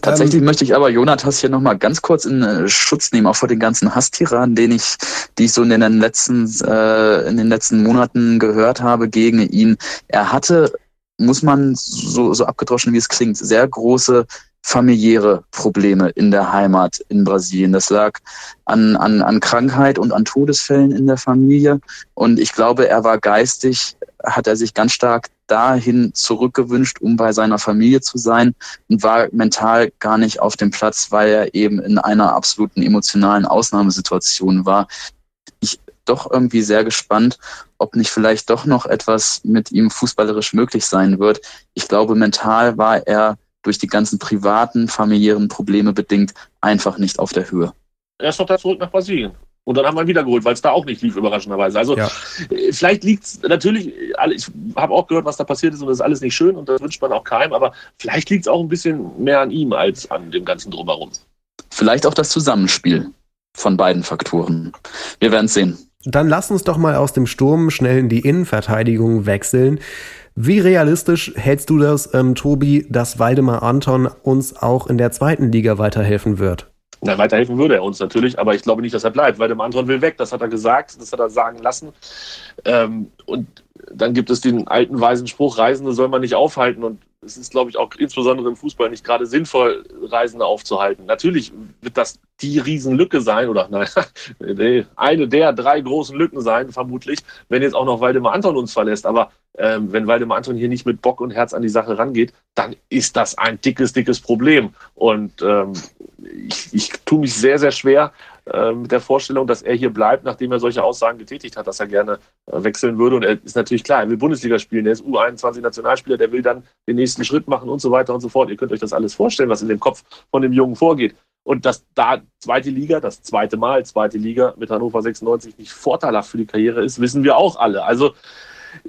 Tatsächlich ähm, möchte ich aber Jonathas hier nochmal ganz kurz in äh, Schutz nehmen, auch vor den ganzen Hasstiraden, den ich, die ich so in den letzten, äh, in den letzten Monaten gehört habe gegen ihn. Er hatte, muss man so, so abgedroschen wie es klingt, sehr große familiäre Probleme in der Heimat in Brasilien. Das lag an, an, an Krankheit und an Todesfällen in der Familie. Und ich glaube, er war geistig, hat er sich ganz stark dahin zurückgewünscht, um bei seiner Familie zu sein und war mental gar nicht auf dem Platz, weil er eben in einer absoluten emotionalen Ausnahmesituation war. Ich doch irgendwie sehr gespannt, ob nicht vielleicht doch noch etwas mit ihm fußballerisch möglich sein wird. Ich glaube, mental war er durch die ganzen privaten, familiären Probleme bedingt einfach nicht auf der Höhe. Er ist doch da zurück nach Brasilien. Und dann haben wir ihn wiedergeholt, weil es da auch nicht lief, überraschenderweise. Also ja. Äh, vielleicht liegt es natürlich, ich habe auch gehört, was da passiert ist und das ist alles nicht schön und das wünscht man auch keinem, aber vielleicht liegt es auch ein bisschen mehr an ihm als an dem ganzen Drumherum. Vielleicht auch das Zusammenspiel von beiden Faktoren. Wir werden es sehen. Dann lass uns doch mal aus dem Sturm schnell in die Innenverteidigung wechseln. Wie realistisch hältst du das, ähm, Tobi, dass Waldemar Anton uns auch in der zweiten Liga weiterhelfen wird? Na, weiterhelfen würde er uns natürlich, aber ich glaube nicht, dass er bleibt. Waldemar Anton will weg, das hat er gesagt, das hat er sagen lassen. Ähm, und dann gibt es den alten weisen Spruch, Reisende soll man nicht aufhalten. Und es ist, glaube ich, auch insbesondere im Fußball nicht gerade sinnvoll, Reisende aufzuhalten. Natürlich wird das die Riesenlücke sein, oder nein, eine der drei großen Lücken sein, vermutlich, wenn jetzt auch noch Waldemar Anton uns verlässt. Aber ähm, wenn Waldemar Anton hier nicht mit Bock und Herz an die Sache rangeht, dann ist das ein dickes, dickes Problem. Und ähm, ich, ich tue mich sehr, sehr schwer, äh, mit der Vorstellung, dass er hier bleibt, nachdem er solche Aussagen getätigt hat, dass er gerne äh, wechseln würde. Und er ist natürlich klar, er will Bundesliga spielen, er ist U21-Nationalspieler, der will dann den nächsten Schritt machen und so weiter und so fort. Ihr könnt euch das alles vorstellen, was in dem Kopf von dem Jungen vorgeht. Und dass da zweite Liga, das zweite Mal zweite Liga mit Hannover 96 nicht vorteilhaft für die Karriere ist, wissen wir auch alle. Also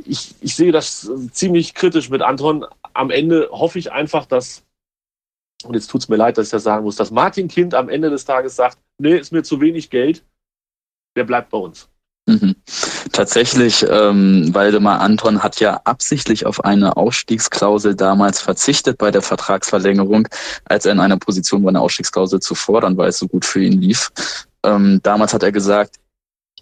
ich, ich sehe das ziemlich kritisch mit Anton. Am Ende hoffe ich einfach, dass und jetzt tut es mir leid, dass ich das sagen muss, dass Martin Kind am Ende des Tages sagt, nee, ist mir zu wenig Geld, der bleibt bei uns. Mhm. Tatsächlich, ähm, Waldemar Anton hat ja absichtlich auf eine Ausstiegsklausel damals verzichtet bei der Vertragsverlängerung, als er in einer Position war, eine Ausstiegsklausel zu fordern, weil es so gut für ihn lief. Ähm, damals hat er gesagt,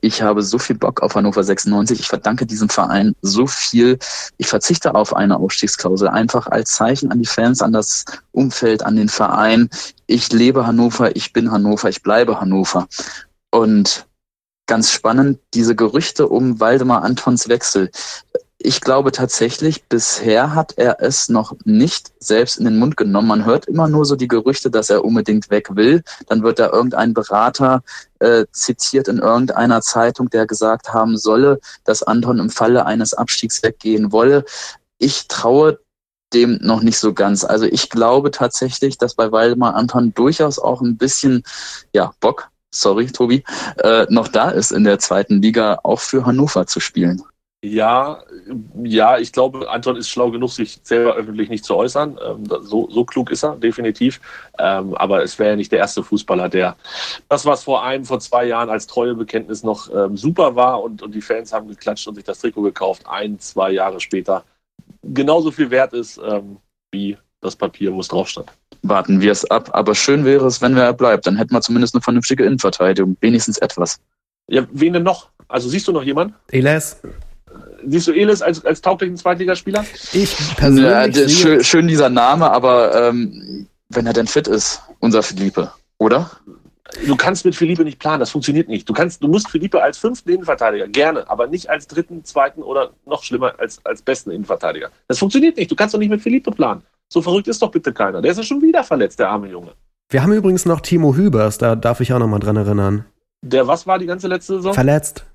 ich habe so viel Bock auf Hannover 96. Ich verdanke diesem Verein so viel. Ich verzichte auf eine Ausstiegsklausel, einfach als Zeichen an die Fans, an das Umfeld, an den Verein. Ich lebe Hannover, ich bin Hannover, ich bleibe Hannover. Und ganz spannend, diese Gerüchte um Waldemar Antons Wechsel ich glaube tatsächlich, bisher hat er es noch nicht selbst in den Mund genommen. Man hört immer nur so die Gerüchte, dass er unbedingt weg will. Dann wird da irgendein Berater äh, zitiert in irgendeiner Zeitung, der gesagt haben solle, dass Anton im Falle eines Abstiegs weggehen wolle. Ich traue dem noch nicht so ganz. Also ich glaube tatsächlich, dass bei Waldemar Anton durchaus auch ein bisschen ja, Bock, sorry Tobi, äh, noch da ist in der zweiten Liga auch für Hannover zu spielen. Ja, ja, ich glaube, Anton ist schlau genug, sich selber öffentlich nicht zu äußern. Ähm, so, so klug ist er, definitiv. Ähm, aber es wäre ja nicht der erste Fußballer, der das, was vor einem, vor zwei Jahren als Treuebekenntnis noch ähm, super war und, und die Fans haben geklatscht und sich das Trikot gekauft, ein, zwei Jahre später genauso viel wert ist wie das Papier, wo es drauf stand. Warten wir es ab. Aber schön wäre es, wenn er bleibt. Dann hätten wir zumindest eine vernünftige Innenverteidigung. Wenigstens etwas. Ja, wen denn noch? Also siehst du noch jemanden? Eles. Siehst du Elis als, als tauglichen Zweitligaspieler? Ich persönlich. Ja, schön, schön, dieser Name, aber ähm, wenn er denn fit ist, unser Philippe, oder? Du kannst mit Philippe nicht planen, das funktioniert nicht. Du, kannst, du musst Philippe als fünften Innenverteidiger, gerne, aber nicht als dritten, zweiten oder noch schlimmer als, als besten Innenverteidiger. Das funktioniert nicht. Du kannst doch nicht mit Philippe planen. So verrückt ist doch bitte keiner. Der ist ja schon wieder verletzt, der arme Junge. Wir haben übrigens noch Timo Hübers, da darf ich auch noch mal dran erinnern. Der was war die ganze letzte Saison? Verletzt.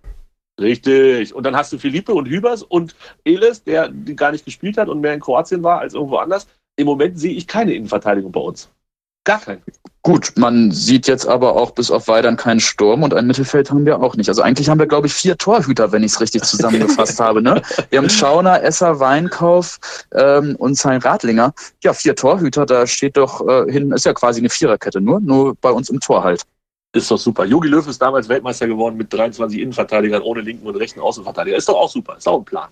Richtig. Und dann hast du Philippe und Hübers und Elis, der gar nicht gespielt hat und mehr in Kroatien war als irgendwo anders. Im Moment sehe ich keine Innenverteidigung bei uns. Gar keinen. Gut, man sieht jetzt aber auch bis auf Weidern keinen Sturm und ein Mittelfeld haben wir auch nicht. Also eigentlich haben wir, glaube ich, vier Torhüter, wenn ich es richtig zusammengefasst habe. Ne? Wir haben Schauner, Esser, Weinkauf ähm, und sein Radlinger. Ja, vier Torhüter, da steht doch äh, hinten, ist ja quasi eine Viererkette nur, nur bei uns im Tor halt. Ist doch super. Jogi Löw ist damals Weltmeister geworden mit 23 Innenverteidigern ohne linken und rechten Außenverteidiger. Ist doch auch super. Ist auch ein Plan.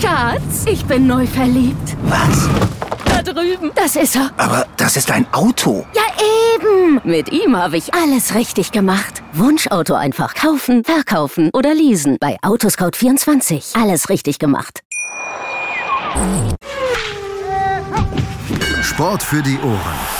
Schatz, ich bin neu verliebt. Was? Da drüben. Das ist er. Aber das ist ein Auto. Ja, eben. Mit ihm habe ich alles richtig gemacht. Wunschauto einfach kaufen, verkaufen oder leasen. Bei Autoscout24. Alles richtig gemacht. Sport für die Ohren.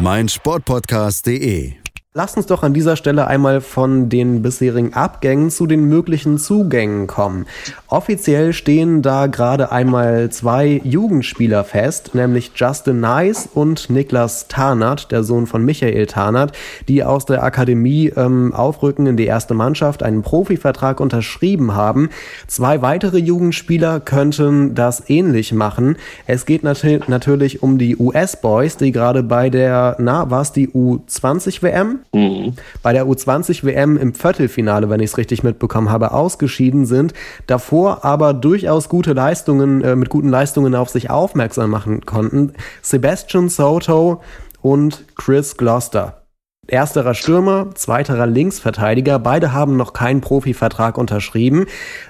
meinsportpodcast.de. Lass uns doch an dieser Stelle einmal von den bisherigen Abgängen zu den möglichen Zugängen kommen. Offiziell stehen da gerade einmal zwei Jugendspieler fest, nämlich Justin Nice und Niklas Tarnert, der Sohn von Michael Tarnert, die aus der Akademie ähm, aufrücken in die erste Mannschaft, einen Profivertrag unterschrieben haben. Zwei weitere Jugendspieler könnten das ähnlich machen. Es geht nat natürlich um die US-Boys, die gerade bei der, na, war die U20-WM? Mhm. bei der U20 WM im Viertelfinale, wenn ich es richtig mitbekommen habe, ausgeschieden sind, davor aber durchaus gute Leistungen, äh, mit guten Leistungen auf sich aufmerksam machen konnten. Sebastian Soto und Chris Gloucester. Ersterer Stürmer, zweiterer Linksverteidiger, beide haben noch keinen Profivertrag unterschrieben,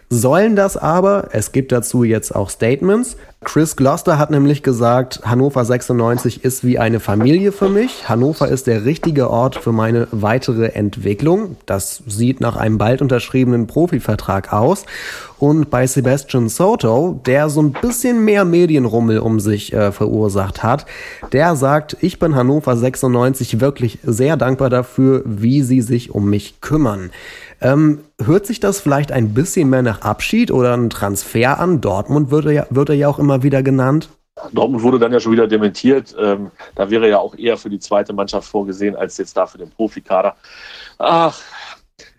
sollen das aber, es gibt dazu jetzt auch Statements, Chris Gloucester hat nämlich gesagt, Hannover 96 ist wie eine Familie für mich. Hannover ist der richtige Ort für meine weitere Entwicklung. Das sieht nach einem bald unterschriebenen Profivertrag aus. Und bei Sebastian Soto, der so ein bisschen mehr Medienrummel um sich äh, verursacht hat, der sagt, ich bin Hannover 96 wirklich sehr dankbar dafür, wie sie sich um mich kümmern. Ähm, hört sich das vielleicht ein bisschen mehr nach Abschied oder ein Transfer an? Dortmund wird er ja, wird er ja auch immer wieder genannt. Dortmund wurde dann ja schon wieder dementiert. Ähm, da wäre ja auch eher für die zweite Mannschaft vorgesehen, als jetzt da für den Profikader. Ach,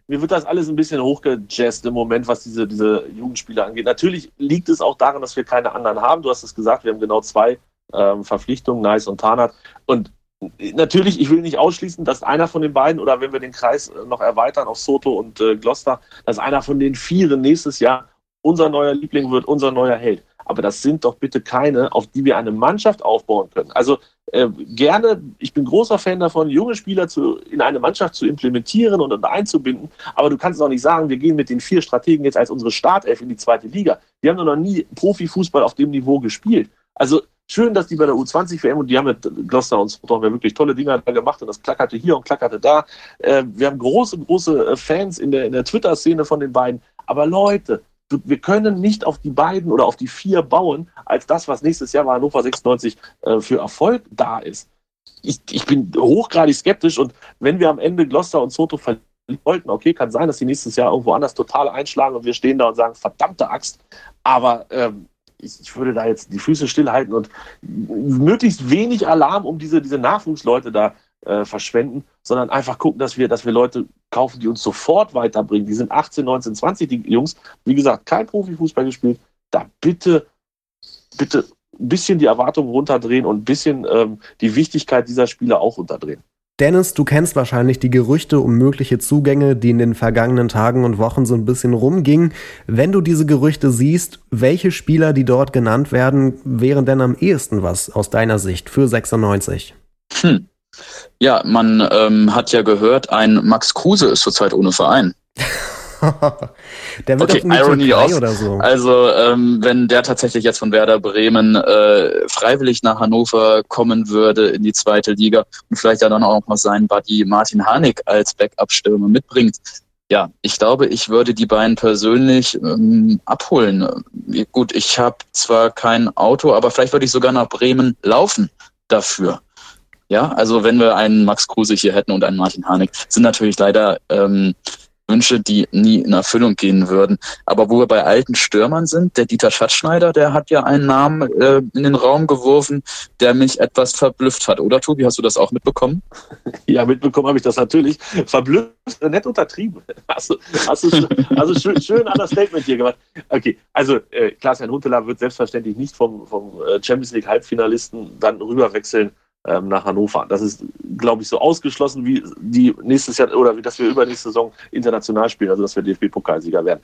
mir wird das alles ein bisschen hochgejazzt im Moment, was diese, diese Jugendspieler angeht. Natürlich liegt es auch daran, dass wir keine anderen haben. Du hast es gesagt, wir haben genau zwei ähm, Verpflichtungen, Nice und Tarnat. Und natürlich, ich will nicht ausschließen, dass einer von den beiden, oder wenn wir den Kreis äh, noch erweitern auf Soto und äh, Gloucester, dass einer von den Vieren nächstes Jahr unser neuer Liebling wird, unser neuer Held. Aber das sind doch bitte keine, auf die wir eine Mannschaft aufbauen können. Also äh, gerne, ich bin großer Fan davon, junge Spieler zu, in eine Mannschaft zu implementieren und einzubinden. Aber du kannst auch nicht sagen, wir gehen mit den vier Strategen jetzt als unsere Startelf in die zweite Liga. Die haben doch noch nie Profifußball auf dem Niveau gespielt. Also Schön, dass die bei der U20 WM und die haben mit Gloucester und Sport haben wirklich tolle Dinge da gemacht und das klackerte hier und klackerte da. Äh, wir haben große, große äh, Fans in der, in der Twitter-Szene von den beiden. Aber Leute, wir können nicht auf die beiden oder auf die vier bauen, als das, was nächstes Jahr bei Hannover 96 äh, für Erfolg da ist. Ich, ich bin hochgradig skeptisch und wenn wir am Ende Gloucester und Soto verlieren wollten, okay, kann sein, dass sie nächstes Jahr irgendwo anders total einschlagen und wir stehen da und sagen, verdammte Axt. Aber ähm, ich, ich, würde da jetzt die Füße stillhalten und möglichst wenig Alarm um diese, diese Nachwuchsleute da äh, verschwenden, sondern einfach gucken, dass wir, dass wir Leute kaufen, die uns sofort weiterbringen. Die sind 18, 19, 20, die Jungs. Wie gesagt, kein Profifußball gespielt. Da bitte, bitte ein bisschen die Erwartungen runterdrehen und ein bisschen ähm, die Wichtigkeit dieser Spieler auch unterdrehen. Dennis, du kennst wahrscheinlich die Gerüchte um mögliche Zugänge, die in den vergangenen Tagen und Wochen so ein bisschen rumgingen. Wenn du diese Gerüchte siehst, welche Spieler, die dort genannt werden, wären denn am ehesten was aus deiner Sicht für 96? Hm. Ja, man ähm, hat ja gehört, ein Max Kruse ist zurzeit ohne Verein. der wird okay, Irony off. oder so. Also, ähm, wenn der tatsächlich jetzt von Werder Bremen äh, freiwillig nach Hannover kommen würde in die zweite Liga und vielleicht ja dann auch noch seinen Buddy Martin Harnik als Backup-Stürmer mitbringt, ja, ich glaube, ich würde die beiden persönlich ähm, abholen. Gut, ich habe zwar kein Auto, aber vielleicht würde ich sogar nach Bremen laufen dafür. Ja, also wenn wir einen Max Kruse hier hätten und einen Martin Harnik, sind natürlich leider ähm, Wünsche, die nie in Erfüllung gehen würden. Aber wo wir bei alten Stürmern sind, der Dieter Schatzschneider, der hat ja einen Namen äh, in den Raum geworfen, der mich etwas verblüfft hat. Oder Tobi, hast du das auch mitbekommen? Ja, mitbekommen habe ich das natürlich. Verblüfft, äh, nett untertrieben. Hast du, hast du, also schön, schön Statement hier gemacht. Okay, also äh, Klaas-Jan Huntelaar wird selbstverständlich nicht vom, vom äh, Champions League Halbfinalisten dann rüberwechseln ähm, nach Hannover. Das ist, glaube ich, so ausgeschlossen, wie die nächstes Jahr oder wie dass wir übernächste Saison international spielen, also dass wir DFB-Pokalsieger werden.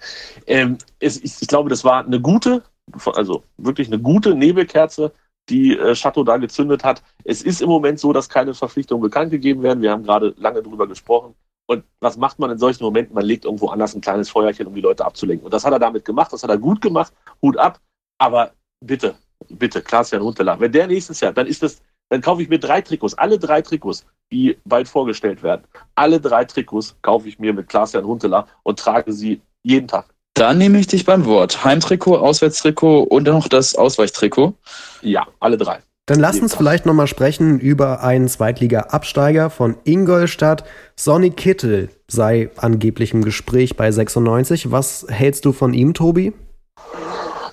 Ähm, es, ich, ich, glaube, das war eine gute, also wirklich eine gute Nebelkerze, die äh, Chateau da gezündet hat. Es ist im Moment so, dass keine Verpflichtungen bekannt gegeben werden. Wir haben gerade lange darüber gesprochen. Und was macht man in solchen Momenten? Man legt irgendwo anders ein kleines Feuerchen, um die Leute abzulenken. Und das hat er damit gemacht, das hat er gut gemacht, Hut ab. Aber bitte, bitte, Klaas-Jan Huntelaar, wenn der nächstes Jahr, dann ist das dann kaufe ich mir drei Trikots, alle drei Trikots, die bald vorgestellt werden. Alle drei Trikots kaufe ich mir mit Klaas-Jan Huntelaar und trage sie jeden Tag. Da nehme ich dich beim Wort. Heimtrikot, Auswärtstrikot und noch das Ausweichtrikot. Ja, alle drei. Dann lass uns vielleicht nochmal sprechen über einen Zweitliga-Absteiger von Ingolstadt. Sonny Kittel sei angeblich im Gespräch bei 96. Was hältst du von ihm, Tobi?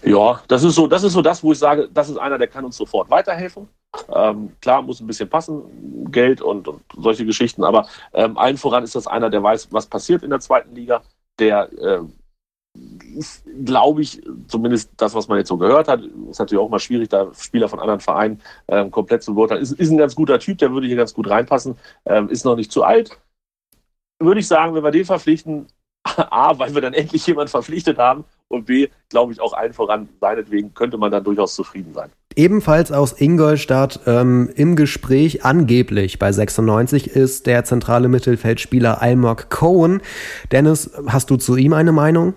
Ja, das ist so, das ist so das, wo ich sage, das ist einer, der kann uns sofort weiterhelfen. Ähm, klar, muss ein bisschen passen, Geld und, und solche Geschichten, aber ähm, allen voran ist das einer, der weiß, was passiert in der zweiten Liga, der äh, ist, glaube ich, zumindest das, was man jetzt so gehört hat, ist natürlich auch mal schwierig, da Spieler von anderen Vereinen ähm, komplett zu beurteilen. Ist, ist ein ganz guter Typ, der würde hier ganz gut reinpassen, ähm, ist noch nicht zu alt. Würde ich sagen, wenn wir den verpflichten, A, weil wir dann endlich jemanden verpflichtet haben und B, glaube ich auch allen voran, seinetwegen könnte man dann durchaus zufrieden sein. Ebenfalls aus Ingolstadt ähm, im Gespräch angeblich bei 96 ist der zentrale Mittelfeldspieler Almog Cohen. Dennis, hast du zu ihm eine Meinung?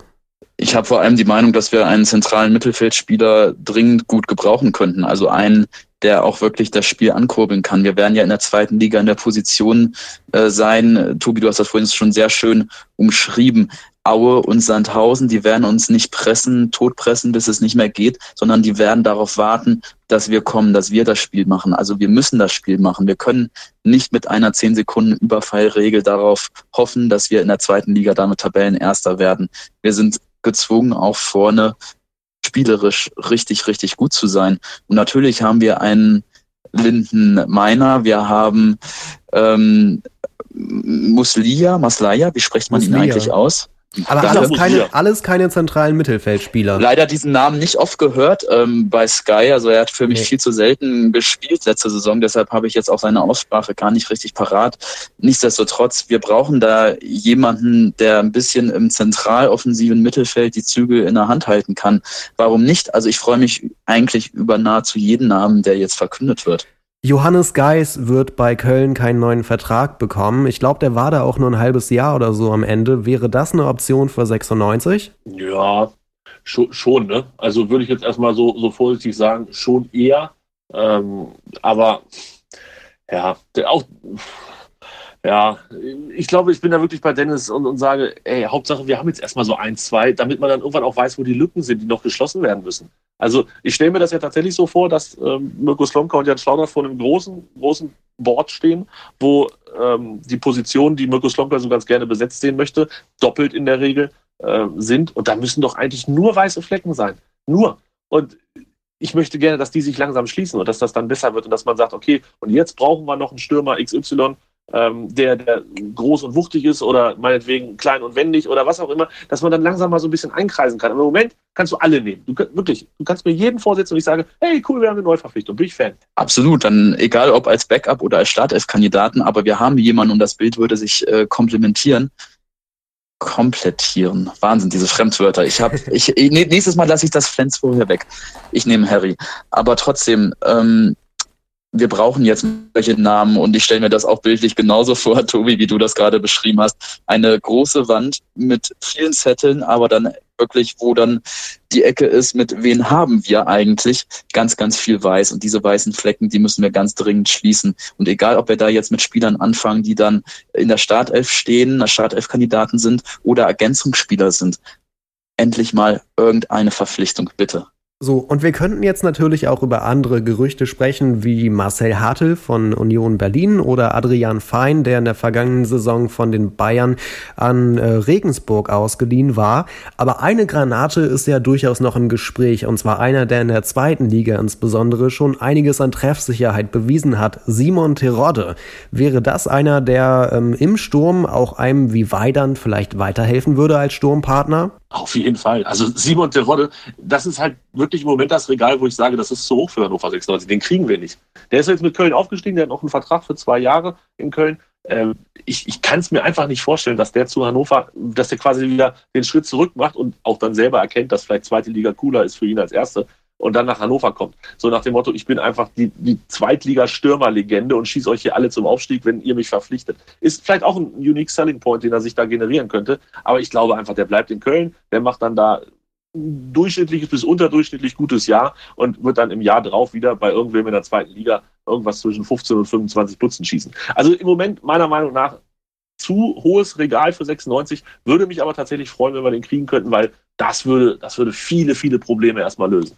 Ich habe vor allem die Meinung, dass wir einen zentralen Mittelfeldspieler dringend gut gebrauchen könnten. Also einen, der auch wirklich das Spiel ankurbeln kann. Wir werden ja in der zweiten Liga in der Position äh, sein. Tobi, du hast das vorhin schon sehr schön umschrieben. Aue und Sandhausen, die werden uns nicht pressen, totpressen, bis es nicht mehr geht, sondern die werden darauf warten, dass wir kommen, dass wir das Spiel machen. Also wir müssen das Spiel machen. Wir können nicht mit einer 10 Sekunden Überfallregel darauf hoffen, dass wir in der zweiten Liga damit Tabellenerster werden. Wir sind gezwungen, auch vorne spielerisch richtig, richtig gut zu sein. Und natürlich haben wir einen Linden Meiner, wir haben ähm, Muslia, Maslaya, wie spricht man Muslia. ihn eigentlich aus? Aber alles keine, alles keine zentralen Mittelfeldspieler. Leider diesen Namen nicht oft gehört ähm, bei Sky. Also er hat für mich nee. viel zu selten gespielt letzte Saison. Deshalb habe ich jetzt auch seine Aussprache gar nicht richtig parat. Nichtsdestotrotz, wir brauchen da jemanden, der ein bisschen im zentraloffensiven Mittelfeld die Zügel in der Hand halten kann. Warum nicht? Also ich freue mich eigentlich über nahezu jeden Namen, der jetzt verkündet wird. Johannes Geis wird bei Köln keinen neuen Vertrag bekommen. Ich glaube, der war da auch nur ein halbes Jahr oder so am Ende. Wäre das eine Option für 96? Ja, schon, schon ne? Also würde ich jetzt erstmal so, so vorsichtig sagen, schon eher. Ähm, aber ja, auch ja, ich glaube, ich bin da wirklich bei Dennis und, und sage, ey, Hauptsache, wir haben jetzt erstmal so ein, zwei, damit man dann irgendwann auch weiß, wo die Lücken sind, die noch geschlossen werden müssen. Also ich stelle mir das ja tatsächlich so vor, dass ähm, Mirko Slomka und Jan Schlauder vor einem großen, großen Board stehen, wo ähm, die Positionen, die Mirko Slomka so ganz gerne besetzt sehen möchte, doppelt in der Regel äh, sind. Und da müssen doch eigentlich nur weiße Flecken sein. Nur. Und ich möchte gerne, dass die sich langsam schließen und dass das dann besser wird und dass man sagt, okay, und jetzt brauchen wir noch einen Stürmer XY, ähm, der, der groß und wuchtig ist oder meinetwegen klein und wendig oder was auch immer, dass man dann langsam mal so ein bisschen einkreisen kann. Aber im Moment kannst du alle nehmen. Du, wirklich, du kannst mir jeden vorsetzen und ich sage, hey, cool, wir haben eine Neuverpflichtung, bin ich Fan. Absolut, dann egal ob als Backup oder als Startelf-Kandidaten, aber wir haben jemanden und das Bild würde sich äh, komplementieren. Komplettieren. Wahnsinn, diese Fremdwörter. Ich habe, ich, nächstes Mal lasse ich das Flens vorher weg. Ich nehme Harry. Aber trotzdem, ähm, wir brauchen jetzt solche Namen und ich stelle mir das auch bildlich genauso vor, Tobi, wie du das gerade beschrieben hast. Eine große Wand mit vielen Zetteln, aber dann wirklich, wo dann die Ecke ist, mit wen haben wir eigentlich, ganz, ganz viel weiß. Und diese weißen Flecken, die müssen wir ganz dringend schließen. Und egal, ob wir da jetzt mit Spielern anfangen, die dann in der Startelf stehen, der Startelf-Kandidaten sind oder Ergänzungsspieler sind, endlich mal irgendeine Verpflichtung, bitte. So, und wir könnten jetzt natürlich auch über andere Gerüchte sprechen, wie Marcel Hartl von Union Berlin oder Adrian Fein, der in der vergangenen Saison von den Bayern an äh, Regensburg ausgeliehen war. Aber eine Granate ist ja durchaus noch im Gespräch, und zwar einer, der in der zweiten Liga insbesondere schon einiges an Treffsicherheit bewiesen hat, Simon Terodde. Wäre das einer, der ähm, im Sturm auch einem wie Weidand vielleicht weiterhelfen würde als Sturmpartner? Auf jeden Fall. Also Simon Terodde, das ist halt wirklich im Moment das Regal, wo ich sage, das ist zu hoch für Hannover 96. Den kriegen wir nicht. Der ist jetzt mit Köln aufgestiegen, der hat noch einen Vertrag für zwei Jahre in Köln. Ähm, ich ich kann es mir einfach nicht vorstellen, dass der zu Hannover, dass der quasi wieder den Schritt zurück macht und auch dann selber erkennt, dass vielleicht zweite Liga cooler ist für ihn als erste und dann nach Hannover kommt. So nach dem Motto, ich bin einfach die, die Zweitliga-Stürmer-Legende und schieße euch hier alle zum Aufstieg, wenn ihr mich verpflichtet. Ist vielleicht auch ein unique Selling Point, den er sich da generieren könnte. Aber ich glaube einfach, der bleibt in Köln, der macht dann da ein durchschnittliches bis unterdurchschnittlich gutes Jahr und wird dann im Jahr drauf wieder bei irgendwem in der zweiten Liga irgendwas zwischen 15 und 25 Putzen schießen. Also im Moment meiner Meinung nach zu hohes Regal für 96, würde mich aber tatsächlich freuen, wenn wir den kriegen könnten, weil das würde, das würde viele, viele Probleme erstmal lösen.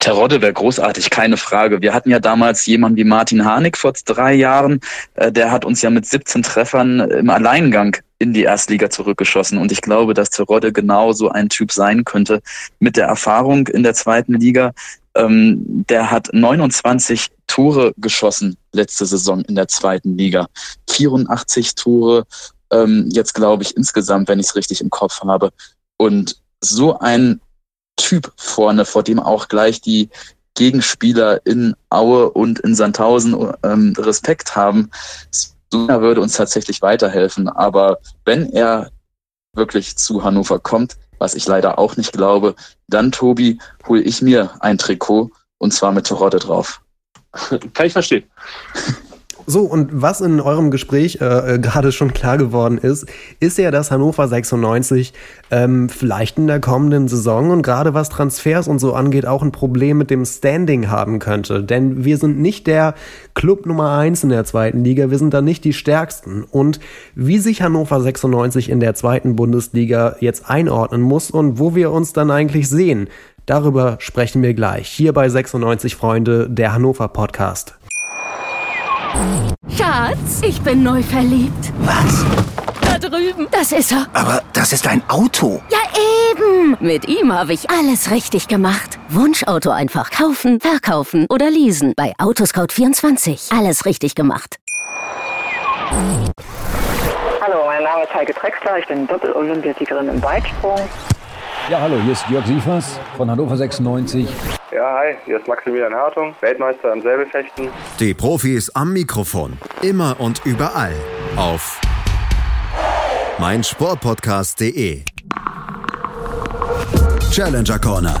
Terodde wäre großartig, keine Frage. Wir hatten ja damals jemanden wie Martin Harnik vor drei Jahren. Äh, der hat uns ja mit 17 Treffern im Alleingang in die Erstliga zurückgeschossen. Und ich glaube, dass Terodde genau so ein Typ sein könnte. Mit der Erfahrung in der zweiten Liga. Ähm, der hat 29 Tore geschossen letzte Saison in der zweiten Liga. 84 Tore ähm, jetzt, glaube ich, insgesamt, wenn ich es richtig im Kopf habe. Und so ein Typ vorne, vor dem auch gleich die Gegenspieler in Aue und in Sandhausen ähm, Respekt haben. Suna würde uns tatsächlich weiterhelfen. Aber wenn er wirklich zu Hannover kommt, was ich leider auch nicht glaube, dann, Tobi, hole ich mir ein Trikot und zwar mit Terodde drauf. Kann ich verstehen. So, und was in eurem Gespräch äh, äh, gerade schon klar geworden ist, ist ja, dass Hannover 96 ähm, vielleicht in der kommenden Saison und gerade was Transfers und so angeht, auch ein Problem mit dem Standing haben könnte. Denn wir sind nicht der Club Nummer eins in der zweiten Liga, wir sind da nicht die stärksten. Und wie sich Hannover 96 in der zweiten Bundesliga jetzt einordnen muss und wo wir uns dann eigentlich sehen, darüber sprechen wir gleich. Hier bei 96 Freunde, der Hannover Podcast. Schatz, ich bin neu verliebt. Was? Da drüben. Das ist er. Aber das ist ein Auto. Ja, eben. Mit ihm habe ich alles richtig gemacht. Wunschauto einfach kaufen, verkaufen oder leasen. Bei Autoscout24. Alles richtig gemacht. Hallo, mein Name ist Heike Drexler. Ich bin Doppel-Olympiasiegerin im Weitsprung. Ja, hallo, hier ist Jörg Siefers von Hannover 96. Ja, hi, hier ist Maximilian Hartung, Weltmeister im Säbelfechten. Die Profis am Mikrofon. Immer und überall. Auf meinsportpodcast.de. Challenger Corner.